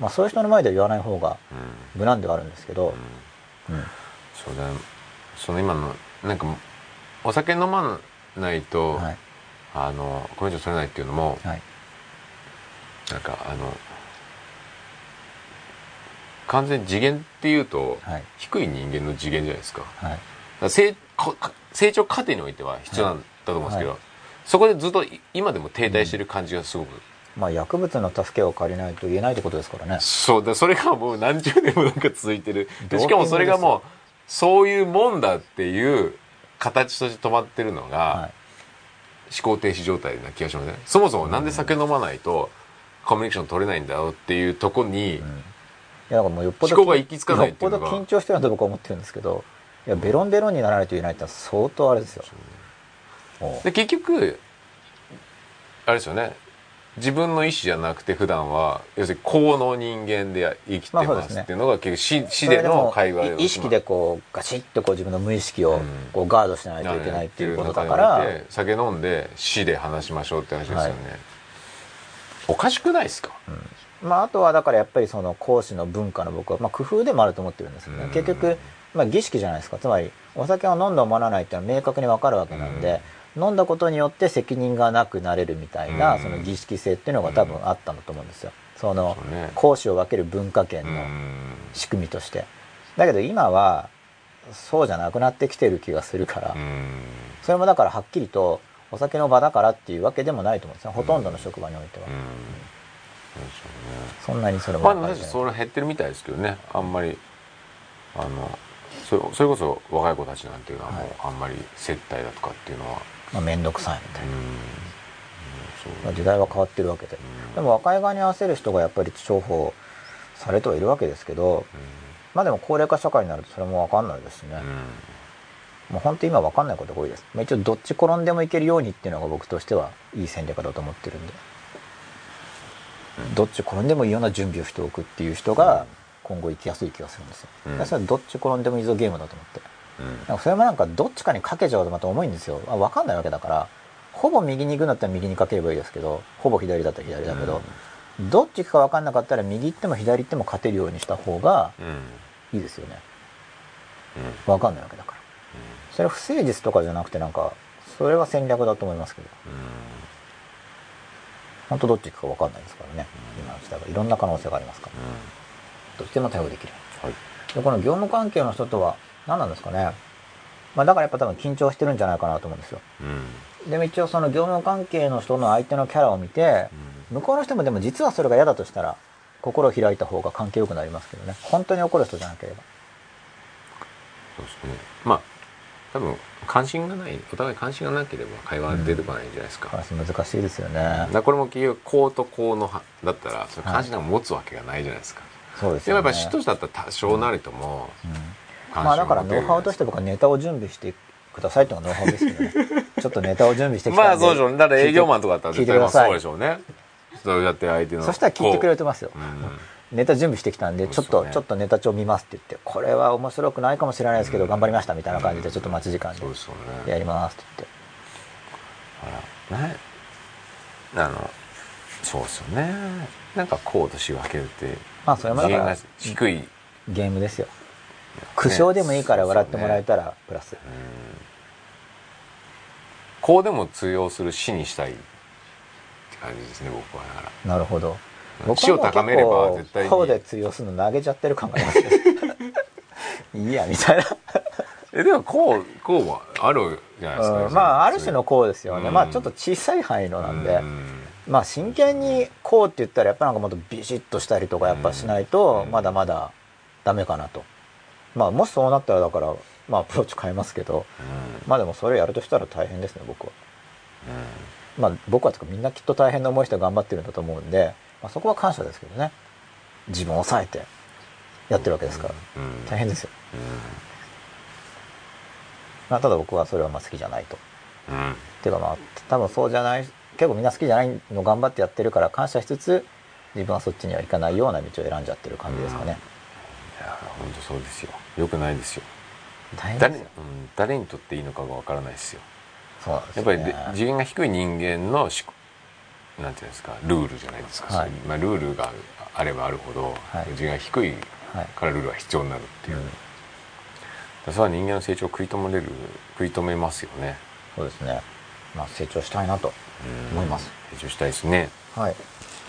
A: まあ、そういう人の前では言わない方が
B: うん。
A: 無難ではあるんですけど、うん。
B: そうだその今のなんかお酒飲まないと、
A: はい。
B: あのコミュニケーション取れないっていうのも
A: はい。
B: なんかあの完全に次元っていうと、
A: はい。
B: 低い人間の次元じゃないですか。
A: はい。
B: ら成こ成長過程においては必要なんだと思うんですけど、
A: はい
B: そこでずっとい今でも停滞してる感じがすごく、
A: まあ薬物の助けを借りないと言えないってことですからね。
B: そうだそれがもう何十年もなんか続いてる。でしかもそれがもうそういうもんだっていう形として止まってるのが、
A: はい。
B: 思考停止状態な気がしますねそもそもなんで酒飲まないとコミュニケーション取れないんだろうっていうとこに、
A: いやだからもうよっぽど
B: 思考が行き着かないっていうのが。
A: よっぽど緊張してるんだと僕は思ってるんですけどいやベロンベロンにならないと言えないって相当あれですよ。もう
B: で結局あれですよね。自分の意思じゃなくて普段は要するに公の人間で生きてま
A: す
B: っていうのが結局死死での会話
A: い意識でこうガシッとこう自分の無意識を
B: うん。
A: こうガードしないといけないっていうことだから、
B: 酒飲んで死で話しましょうって話ですよね、おかしくないですか、
A: まあ、あとはだからやっぱりその講師の文化の僕は、まあ、工夫でもあると思ってるんですよね、
B: うん
A: 結局、まあ、儀式じゃないですかつまりお酒を飲んだ飲まないっていうのは明確に分かるわけなんで、飲んだことによって責任がなくなれるみたいな、
B: うん。
A: その儀式性っていうのが多分あったんだと思うんですよ。その講師を分ける文化圏の
B: うん。
A: 仕組みとして。だけど今はそうじゃなくなってきてる気がするから、
B: うん。
A: それもだからはっきりとお酒の場だからっていうわけでもないと思うんですねほとんどの職場においては、
B: うん。そ
A: んなにそれも
B: まあそれ減ってるみたいですけどね。あんまりあのそれそれこそ若い子たちなんていうのはもうあんまり接待だとかっていうのは
A: まあ、面倒くさいみたいな、
B: うん。うんそう。
A: 時代は変わってるわけで、
B: うん。
A: でも若い側に合わせる人がやっぱり重宝されてはいるわけですけどまあでも高齢化社会になるとそれも分かんないですしね、
B: うん。
A: もう本当今分かんないことが多いです、まあ、一応どっち転んでもいけるようにっていうのが僕としてはいい戦略だと思ってるんで、どっち転んでもいいような準備をしておくっていう人が今後生きやすい気がするんですよ、
B: うん。
A: それはどっち転んでもいいぞゲームだと思って
B: うん。
A: それもなんかどっちかにかけちゃうとまた重いんですよ。あ分かんないわけだから。ほぼ右に行くんだったら右にかければいいですけどほぼ左だったら左だけど、どっち行くか分かんなかったら右行っても左行っても勝てるようにした方が
B: うん。
A: いいですよね。
B: うん。
A: 分かんないわけだから。それは不誠実とかじゃなくてなんかそれは戦略だと思いますけど。本当どっち行くか分かんないですからね。今の時代は。いろんな可能性がありますから。どっちでも対応できる。
B: はい。
A: でこの業務関係の人とは何なんですかね。まあだからやっぱ多分緊張してるんじゃないかなと思うんですよ。
B: うん。
A: でも一応その業務関係の人の相手のキャラを見て向こうの人もでも実はそれが嫌だとしたら心を開いた方が関係良くなりますけどね。本当に怒る人じゃなければ。
B: そうですね。まあ多分関心がないお互い関心がなければ会話は出てこないんじゃないですか,、
A: 話難しいですよね。
B: だからこれも結局こうとこうのはだったらその関心が持つわけがないじゃないですか、
A: そうですよね。
B: でもやっぱり嫉妬だったら多少なりとも
A: うん。
B: 関
A: まあだからノウハウとして僕はネタを準備してくださいっていうのがノウハウですけどね。ちょっとネタを準備してきたんで。
B: まあそうでしょう。ねだから営業マンとかだったら絶対まあ
A: てください。
B: そうでしょうね。そうやって相手の。
A: そしたら聞いてくれると思いますよ。
B: こう。うん
A: ネタ準備してきたんでちょっと、
B: ね
A: ちょっとネタ帳見ますって言ってこれは面白くないかもしれないですけど頑張りましたみたいな感じでちょっと待ち時間で。
B: そうですよ
A: や
B: ね
A: りますって言って。
B: あら。ね。あのそうですよね。なんかこうと仕分けるって。
A: まあそれもだから
B: 低い、
A: ゲームですよ苦笑でもいいから笑ってもらえたらプラス、
B: こうでも通用する死にしたいって感じですね僕はだから。
A: なるほど。
B: 死を高めれば絶対に。
A: こうで通用するの投げちゃってる感がありますね。いいやみたいな。
B: えでもこうこうはあるじゃないですか、
A: うんまあある種のこうですよね、
B: うん
A: まあちょっと小さい範囲のなんで、
B: うん。
A: まあ真剣にこうって言ったらやっぱなんかもっとビシッとしたりとかやっぱしないと
B: うん。
A: まだまだダメかなとまあもしそうなったらだからまあアプローチ変えますけどまあでもそれやるとしたら大変ですね僕は。まあ僕はとかみんなきっと大変な思いして頑張ってるんだと思うんで、まあ、そこは感謝ですけどね。自分を抑えてやってるわけですから。
B: うん。うん。
A: 大変ですよ、
B: う
A: まあ、ただ僕はそれはまあ好きじゃないと。
B: んうん。
A: っていうかまあ多分そうじゃない結構みんな好きじゃないの頑張ってやってるから感謝しつつ自分はそっちには行かないような道を選んじゃってる感じですかね、
B: いや本当そうですよ。よくないですよ。誰,、うん誰にとっていいのかがわからないですよ。
A: そうなんですよ、
B: やっぱり次元が低い人間のしなんていうんですかルールじゃないですか、
A: はい。
B: まあ、ルールがあればあるほど、
A: はい。
B: 次元が低い
A: はい
B: からルールが必要になるっていう、
A: うん
B: だからそれは人間の成長を食い止めれる食い止めますよね、
A: そうですね。まあ成長したいなと
B: うん
A: 思います。
B: 成長したいですね。
A: はい。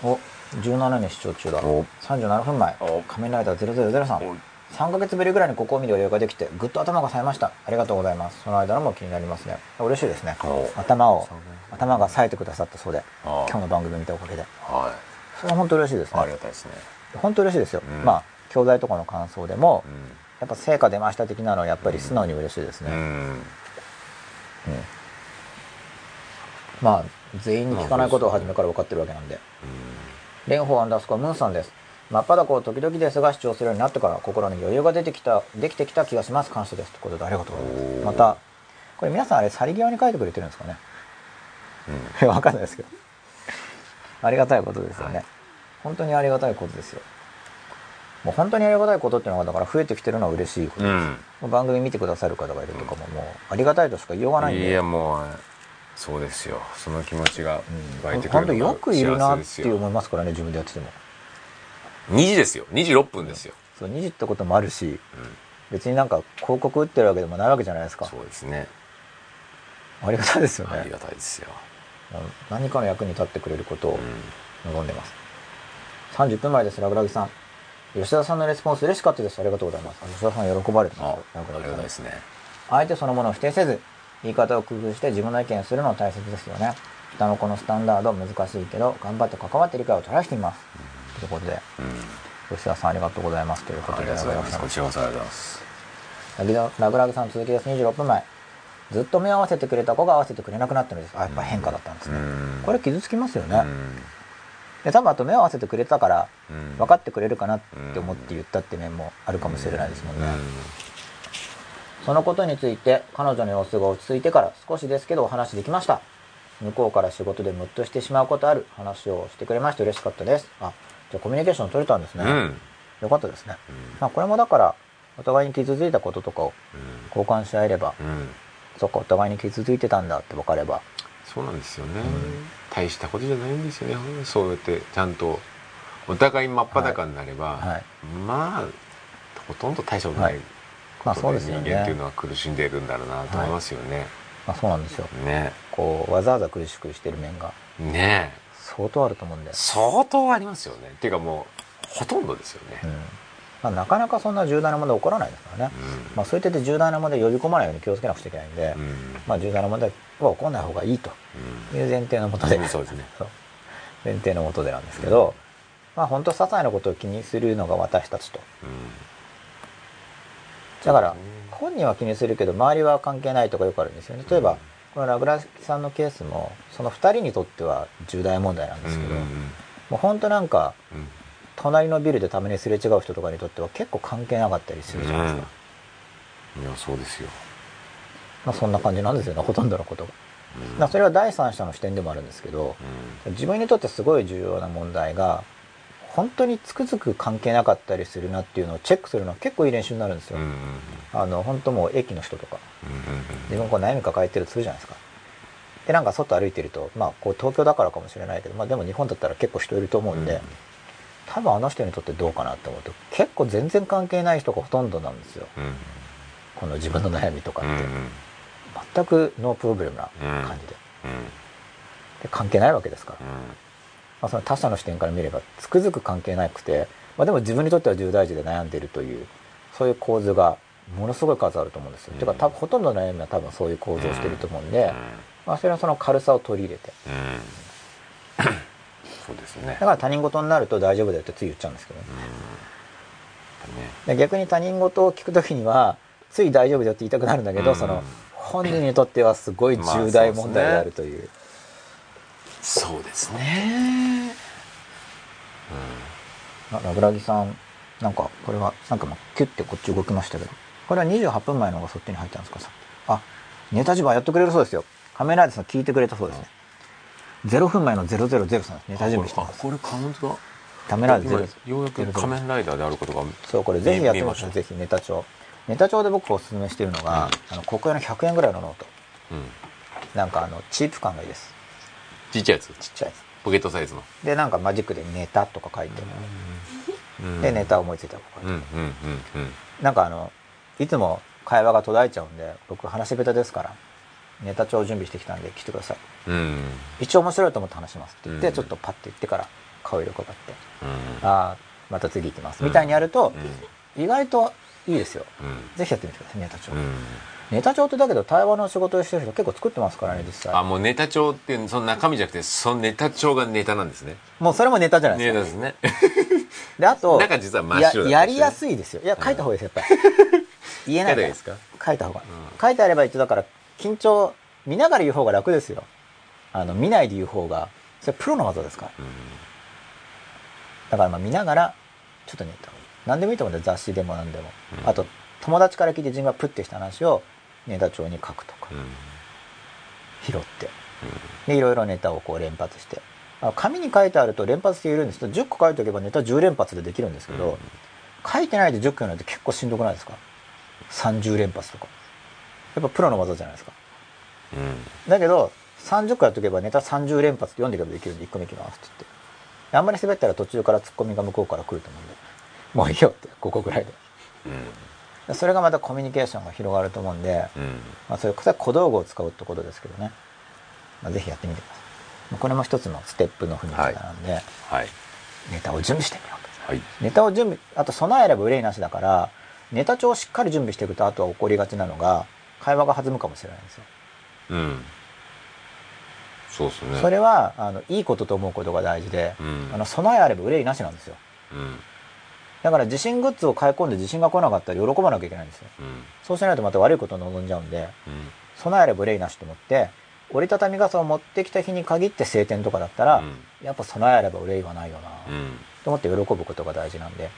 A: お17年視聴中だ。
B: お。
A: 37分前。
B: お。
A: 仮面ライダー0003 3ヶ月ぶりぐらいにここを見る余裕ができてぐっと頭が冴えました。ありがとうございます。その間のも気になりますね。嬉しいですね。
B: お。
A: 頭を頭が冴えてくださったそうで
B: あ
A: 今日の番組を見たおかげで。
B: は
A: それは本当嬉しいです
B: いあり
A: ね
B: がたいですね、
A: 本当嬉しいですよ、
B: うん。
A: まあ教材とかの感想でも、
B: う
A: やっぱ成果出ました的なのはやっぱり素直に嬉しいですね、
B: んうん。
A: うん。まあ全員に聞かないことを初めから分かってるわけなんで蓮舫アンダースコアムーンさんです。真っ裸を時々ですが主張するようになってから心に余裕が出てきたできてきた気がします。感謝です。ということでありがとうございます。またこれ皆さんあれ去り際に書いてくれてるんですかね。分かんないですけど。ありがたいことですよね、
B: はい。
A: 本当にありがたいことですよ。もう本当にありがたいことっていうのがだから増えてきてるのは嬉しいことです、
B: うん。
A: 番組見てくださる方がいるとかももうありがたいとしか言いようがないんで。
B: いやもうそうですよ。その気持ちが湧いてくるのが
A: よくいるなって思いますからね自分でやってても。
B: 2時ですよ。2時6分ですよ、
A: そう2時ってこともあるし別になんか広告打ってるわけでもないわけじゃないですか。
B: そうですね。
A: ありがたいですよね。
B: ありがたいですよ、
A: 何かの役に立ってくれることを
B: うん。
A: 望んでます。30分前ですラグラギさん。吉田さんのレスポンス嬉しかったです。ありがとうございます。吉田さん喜ばれてます。よ
B: あありが
A: ラグラギさん。
B: たいですね
A: 相手そのものを否定せず言い方を工夫して自分の意見をするのは大切ですよね。下の子のスタンダード難しいけど頑張って関わって理解をトライしてみます、ということで。
B: うん。
A: 吉田さんありがとうございます。ということで。
B: ありがとうございます。こちらこそありがとうございます
A: ラグララグさん続きです。26分前。ずっと目を合わせてくれた子が合わせてくれなくなったのです。あやっぱ変化だったんですね、
B: うん。
A: これ傷つきますよね、
B: うん。
A: で多分あと目を合わせてくれたから
B: うん。
A: 分かってくれるかなって思って言ったって面もあるかもしれないですもんね、そのことについて彼女の様子が落ち着いてから少しですけどお話できました。向こうから仕事でムッとしてしまうことある話をしてくれまして嬉しかったです。あじゃあコミュニケーション取れたんですね、
B: うん。
A: よかったですね、まあこれもだからお互いに傷ついたこととかを交換し合えれば、
B: うん。うん
A: そっかお互いに傷ついてたんだって分かれば。
B: そうなんですよね、大したことじゃないんですよね。そうやってちゃんとお互い真っ裸になれば、
A: はい。はい。
B: まあほとんど大したことない
A: はいまあそうですよね。
B: 間っていうのは苦しんでいるんだろうなと思いますよね、
A: まあそうなんですよ。
B: ね。
A: こうわざわざ苦しくしてる面が
B: ね。え
A: 相当あると思うんで、
B: 相当ありますよね。っていうかもうほとんどですよね。
A: うん。まあ、なかなかそんな重大な問題起こらないですからね、
B: うん。
A: まあ、そういった重大な問題呼び込まないように気をつけなくちゃいけないんで、
B: うん。
A: まあ、重大な問題は起こらない方がいいという前提のもとで、
B: うんそうですね。
A: 前提のもとでなんですけど、まあ本当些細なことを気にするのが私たちとだから本人は気にするけど周りは関係ないとかよくあるんですよね。例えばこのラグラギさんのケースもその2人にとっては重大問題なんですけど、
B: うん
A: もう本当なんか
B: うん。
A: 隣のビルでたまにすれ違う人とかにとっては結構関係なかったりするじゃないですか、
B: いやそうですよ、
A: まあそんな感じなんですよねほとんどのことが。
B: うん。
A: それは第三者の視点でもあるんですけど自分にとってすごい重要な問題が本当につくづく関係なかったりするなっていうのをチェックするのは結構いい練習になるんですよ。あの本当もう駅の人とか。自分こう悩み抱えてるとするじゃないですか。でなんか外歩いてるとまあこう東京だからかもしれないけど、まあ、でも日本だったら結構人いると思うんで、
B: うん
A: 多分あの人にとってどうかなって思うと結構全然関係ない人がほとんどなんですよ。
B: うん。
A: この自分の悩みとかって、全くノープロブレムな感じで,、で関係ないわけですから、まあ、その他者の視点から見ればつくづく関係なくて、まあ、でも自分にとっては重大事で悩んでいるというそういう構図がものすごい数あると思うんですよ。
B: うん
A: てか多分ほとんどの悩みは多分そういう構造をしてると思うんで、まあ、それはその軽さを取り入れて。
B: うん。うんそうですね。
A: だから他人事になると大丈夫だよってつい言っちゃうんですけどね。で逆に他人事を聞く時にはつい大丈夫だよって言いたくなるんだけど、
B: うん。
A: その本人にとってはすごい重大問題であるという,、
B: そうですね。
A: あラグラギさんなんかこれはなんかキュッてこっち動きましたけど。これは28分前の方がそっちに入ったんですか？さあネタ自慢やってくれるそうですよ。仮面ライダーさん聞いてくれたそうですね。0分前の000さんネタ準備してます。
B: あこれカウントだ
A: 仮面ライダー
B: 今
A: 0
B: ようやく仮面ライダーであることが
A: そうこれぜひやって
B: まし
A: ょうぜひネタ帳。ネタ帳で僕おすすめしてるのが、あのコクヨの100円ぐらいのノート。
B: うん。
A: なんかあのチープ感がいいです
B: ちっちゃいやつ
A: ちっちゃいです
B: ポケットサイズの。
A: でなんかマジックでネタとか書いて、でネタ思いついたとか書いて、なんかあのいつも会話が途絶えちゃうんで僕話し下手ですからネタ帳準備してきたんで来てください。
B: うん。うん
A: 一応面白いと思って話しますって言って、
B: うん。
A: ちょっとパッて言ってから顔色伺って。
B: うん。
A: ああまた次行きます、みたいにやると
B: う
A: 意外といいですよ。
B: ん。
A: ぜひやってみてくださいネタ帳、
B: うん
A: ネタ帳ってだけど対話の仕事をしてる人結構作ってますからね実際。
B: あもうネタ帳ってその中身じゃなくてそのネタ帳がネタなんですね。
A: もうそれもネタじゃないですか、
B: ネタですね。
A: であと
B: 中実は真っ白だったりして
A: ややりやすいですよ。いや書いた方がいいですやっぱり。言えないか。ら
B: 書いた方がいいですか？
A: 書いた方が、
B: うん。
A: 書いてあれば一応だから緊張見ながら言う方が楽ですよ。あの見ないで言う方がそれプロの技ですから。だからまあ見ながらちょっとネタを何でもいいと思うんで雑誌でも何でも、
B: うん。
A: あと友達から聞いて自分がプッてした話をネタ帳に書くとか。拾って。でいろいろネタをこう連発して。あ紙に書いてあると連発しているんです。けど10個書いておけばネタ10連発でできるんですけど、
B: うん。
A: 書いてないで10個やるのって結構しんどくないですか？30連発とか。やっぱプロの技じゃないですか。
B: うん。
A: だけど30個やっとけばネタ30連発読んでいけばできるんで1個目いきますって言って。であんまり滑ったら途中からツッコミが向こうから来ると思うんで。もういいよって5個ぐらいで。
B: うん
A: それがまたコミュニケーションが広がると思うんで、
B: うん。
A: まあ、それこそ小道具を使うってことですけどね、まあ、ぜひやってみてください。まあこれも一つのステップの踏み方なんで、
B: はい。
A: ネタを準備してみようと。
B: はい。
A: ネタを準備あと備えれば憂いなしだからネタ帳をしっかり準備していくとあとは起こりがちなのが会話が弾むかもしれないんですよ。
B: うん。そうですね。
A: それはあのいいことと思うことが大事で、
B: うん。
A: あの備えあれば憂いなしなんですよ。
B: うん
A: だから地震グッズを買い込んで地震が来なかったら喜ばなきゃいけないんですよ。
B: うん。
A: そうしないとまた悪いことを望んじゃうんで
B: うん
A: 備えあれば憂いなしと思って折りたたみ傘を持ってきた日に限って晴天とかだったら、
B: うん。
A: やっぱ備えあれば憂いはないよな、
B: うん。
A: と思って喜ぶことが大事なんで。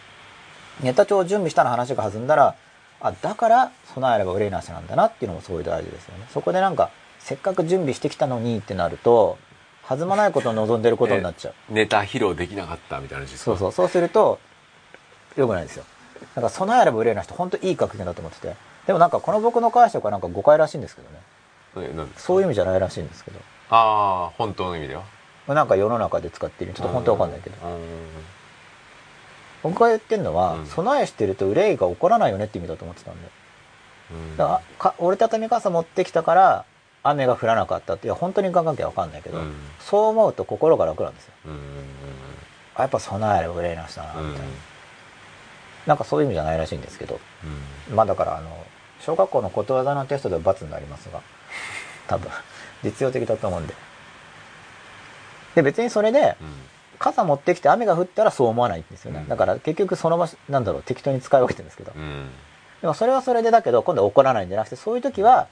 A: ネタ帳を準備したら話が弾んだらあだから備えあれば憂いなしなんだなっていうのもすごい大事ですよね。そこでなんかせっかく準備してきたのにってなると弾まないことを望んでることになっちゃう、
B: ネタ披露できなかったみたいな
A: そうそう。そうするとよくないですよ。だから備えあれば憂いなしって本当いい格言だと思ってて。でもなんかこの僕の解釈はなんか誤解らしいんですけどね。そういう意味じゃないらしいんですけど。
B: ああ本当の意味では？
A: なんか世の中で使ってる。ちょっと本当わかんないけど。
B: うん。
A: 僕が言ってるのは、
B: うん。
A: 備えしてると憂いが起こらないよねって意味だと思ってたんで。
B: うん。
A: だか折りたたみ傘持ってきたから雨が降らなかったっていや本当に関係は分かんないけど、
B: うん。
A: そう思うと心が楽なんですよ。
B: うん。
A: あやっぱ備えれば憂いなしだな
B: うん
A: みたいな、なんかそういう意味じゃないらしいんですけど。
B: うん。
A: まあだからあの小学校のことわざのテストでは罰になりますが。多分。実用的だと思うんで。で別にそれで
B: うん。
A: 傘持ってきて雨が降ったらそう思わないんですよね、
B: うん。
A: だから結局その場所なんだろう適当に使い分けてるんですけど、
B: うん。
A: でもそれはそれでだけど今度は怒らないんじゃなくてそういう時は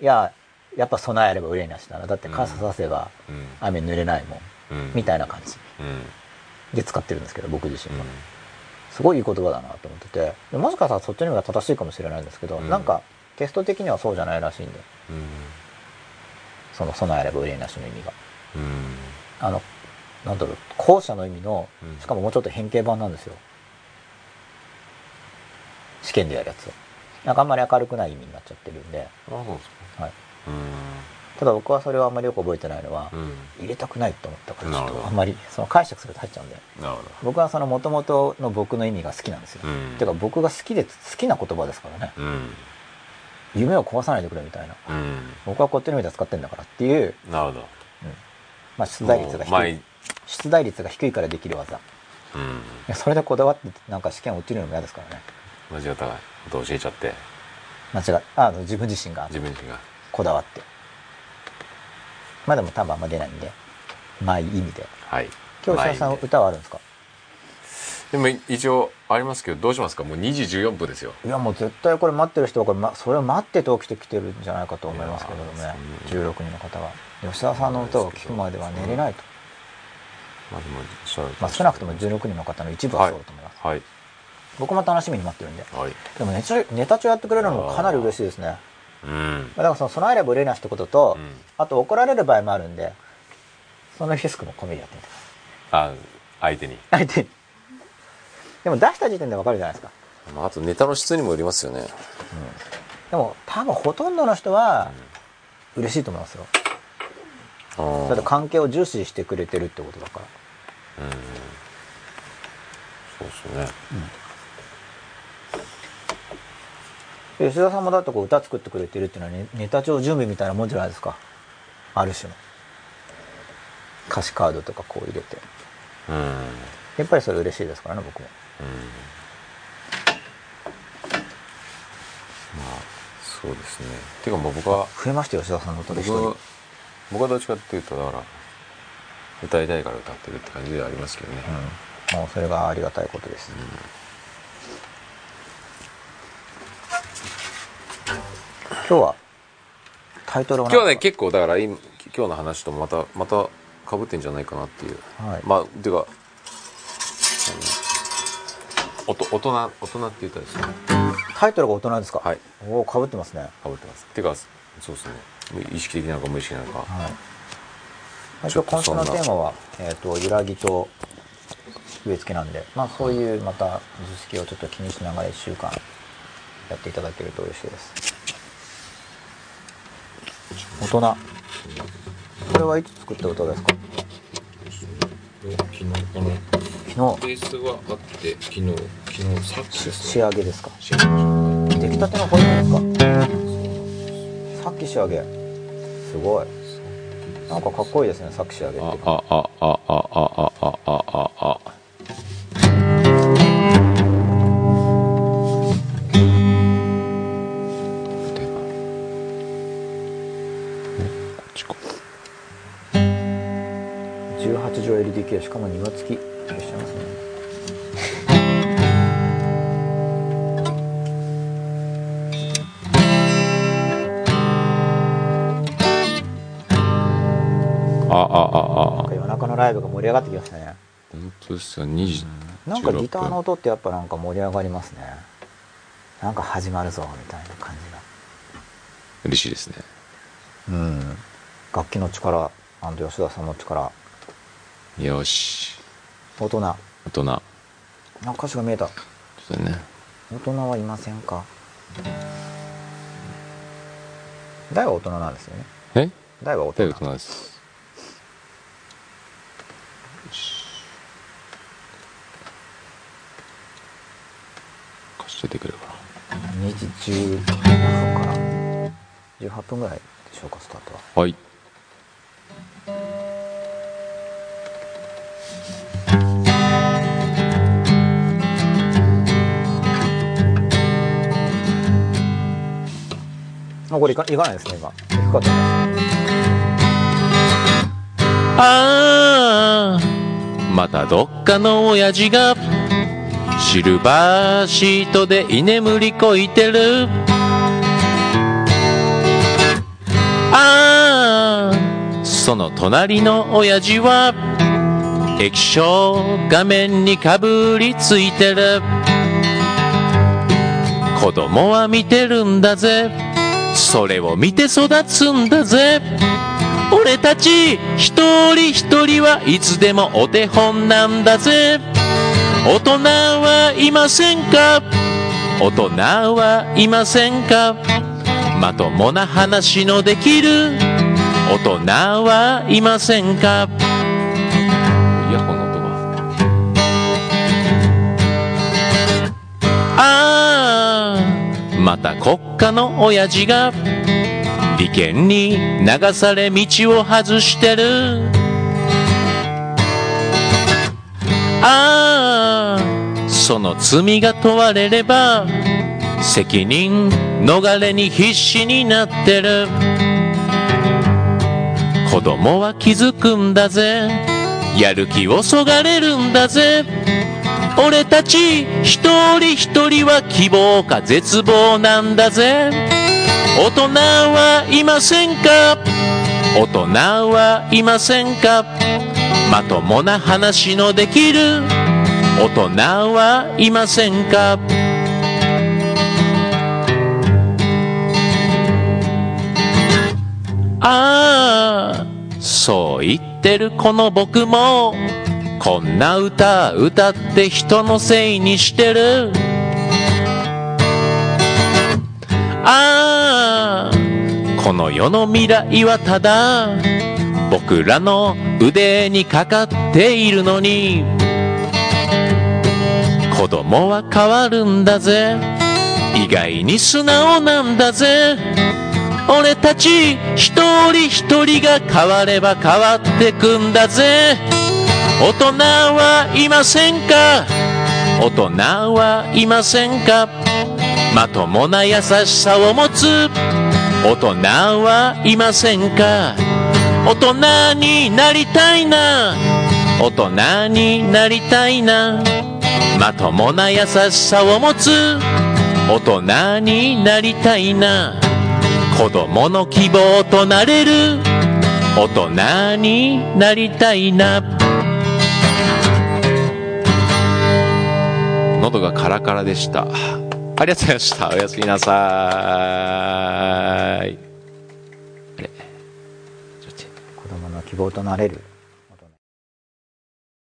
A: いややっぱ備えあれば憂いなしだな。だって傘させば
B: うん。
A: 雨濡れないもん、
B: うん。
A: みたいな感じ
B: うん。
A: で使ってるんですけど僕自身は、
B: うん
A: すごいいい言葉だなと思ってて。でもしかしたらそっちの方が正しいかもしれないんですけど、
B: うん。
A: なんかテスト的にはそうじゃないらしいんで。
B: うん。
A: その備えあれば憂いなしの意味が。
B: うん。
A: あのなんだろう後者の意味の
B: うん。
A: しかももうちょっと変形版なんですよ。試験でやるやつ。なんかあんまり明るくない意味になっちゃってるんで、
B: あそうですか。
A: はい、
B: うん
A: ただ僕はそれはあんまりよく覚えてないのは、
B: うん。
A: 入れたくないと思ったからちょっとあんまりその解釈すると入っちゃうんで。僕はその元々の僕の意味が好きなんですよ、
B: どうん。
A: てか僕が好きで好きな言葉ですからね。
B: うん。
A: 夢を壊さないでくれみたいな。
B: うん。
A: 僕はこっちの意味で使ってんだからっていう、
B: なるほど。
A: まあ、出題率が低い。出題率が低いからできる技。い
B: うん。
A: やそれでこだわってなんか試験落ちるのも嫌ですからね。
B: 間違った。こと教えちゃって。
A: 間違っあの自分自身が。
B: 自分自身が。
A: こだわってまあでも多分あんま出ないんで。まあいい意味で。
B: はい。
A: 今日石田さん歌はあるんですか？
B: でも一応ありますけどどうしますか？もう2時14分ですよ。
A: いやもう絶対これ待ってる人はこれ、ま、それを待ってて起きてきてるんじゃないかと思いますけれどもね。
B: いや
A: 16人の方は。吉田さんの歌を聴くまでは寝れないと、
B: まあでも
A: まあ、少なくとも16人の方の一部はそうだと思います、
B: はい。
A: 僕も楽しみに待ってるんで。
B: はい。
A: でもネタネタ帳やってくれるのもかなり嬉しいですね
B: うん。
A: だからその備えれば憂いなしってことと、
B: うん。
A: あと怒られる場合もあるんでそのリスクも込みでやってみてください。
B: あ相手に。
A: 相手に。でも出した時点でわかるじゃないですか。
B: まああとネタの質にもよりますよね。
A: でも多分ほとんどの人は嬉しいと思いますよ。
B: あ
A: だって関係を重視してくれてるってことだから。
B: うん。そうですね
A: 吉田さんもだってこう歌作ってくれてるっていうのはネネタ帳準備みたいなもんじゃないですか。ある種の。歌詞カードとかこう入れて。
B: うん。うん
A: やっぱりそれ嬉しいですからね僕も。
B: まあそうですね。ていうかもう僕は
A: 増えましたよ吉田さんの音で一
B: 僕は
A: 人
B: 僕はどっちかっていうとだから歌いたいから歌ってるって感じではありますけどね、
A: うん、もうそれがありがたいことです、今日はタイトルは何
B: 今日はね結構だから今今日の話とまたまたかぶってんじゃないかなっていう、
A: はい。
B: まあていうか大人大人って言ったらですね。
A: タイトルが大人ですか？
B: はい。
A: おおかぶってますね。
B: かぶってます。ていうかそうですね。意識的なのか無意識なのか。
A: はい。今週のテーマは、えー、と揺らぎと植え付けなんで、まあ、そういうまた図式をちょっと気にしながら1週間やっていただけると嬉しいです大人。これはいつ作った歌ですか？
B: 昨日。この
A: 昨
B: ベースはあって昨日。昨日さっき
A: 仕上げですか？
B: 仕上げ。
A: 出来たてのホイップですか？さっき仕上げ。すごい。なんかかっこいいですねさっき仕上げって。
B: たああああああああああ
A: 畳 LDK しかも庭付き。いらっしゃいますね。
B: ああああ。
A: 夜中のライブが盛り上がってきましたね。
B: 本当ですよ。2時
A: なんかギターの音ってやっぱなんか盛り上がりますね。なんか始まるぞみたいな感
B: 嬉しいですね。
A: じがうん。楽器の力吉田さんの力
B: よし。
A: 大人。
B: 大人。
A: あ歌詞が見えた。
B: ちょっとね。
A: 大人はいませんか？大は大人なんですよね。
B: え？
A: 大は大人。
B: 大大人です。よし。貸しててくれば。
A: 2時17分から。18分ぐらいでしょうかスタートは
B: はい
A: あこれいかいかないですね今。低かったです
B: ああまたどっかの親父がシルバーシートで居眠りこいてる。ああその隣の親父は液晶画面にかぶりついてる。子供は見てるんだぜ。それを見て育つんだぜ。俺たち一人一人はいつでもお手本なんだぜ。大人はいませんか？大人はいませんか？まともな話のできる？大人はいませんか？イヤホンの音が。ああまた国家の親父が利権に流され道を外してる。ああその罪が問われれば責任逃れに必死になってる。子供は気づくんだぜ。やる気をそがれるんだぜ。俺たち一人一人は希望か絶望なんだぜ。大人はいませんか？大人はいませんか？まともな話のできる。大人はいませんか？ああそう言ってるこの僕も。こんな歌歌って人のせいにしてる。ああこの世の未来はただ僕らの腕にかかっているのに。子供は変わるんだぜ。意外に素直なんだぜ。俺たち一人一人が変われば変わってくんだぜ。大人はいませんか？大人はいませんか？まともな優しさを持つ。大人はいませんか？大人になりたいな。大人になりたいな。まともな優しさを持つ。大人になりたいな。子供の希望となれる。大人になりたいな。喉がカラカラでした。ありがとうございました。おやすみなさーい。あれ？
A: 子供の希望となれる。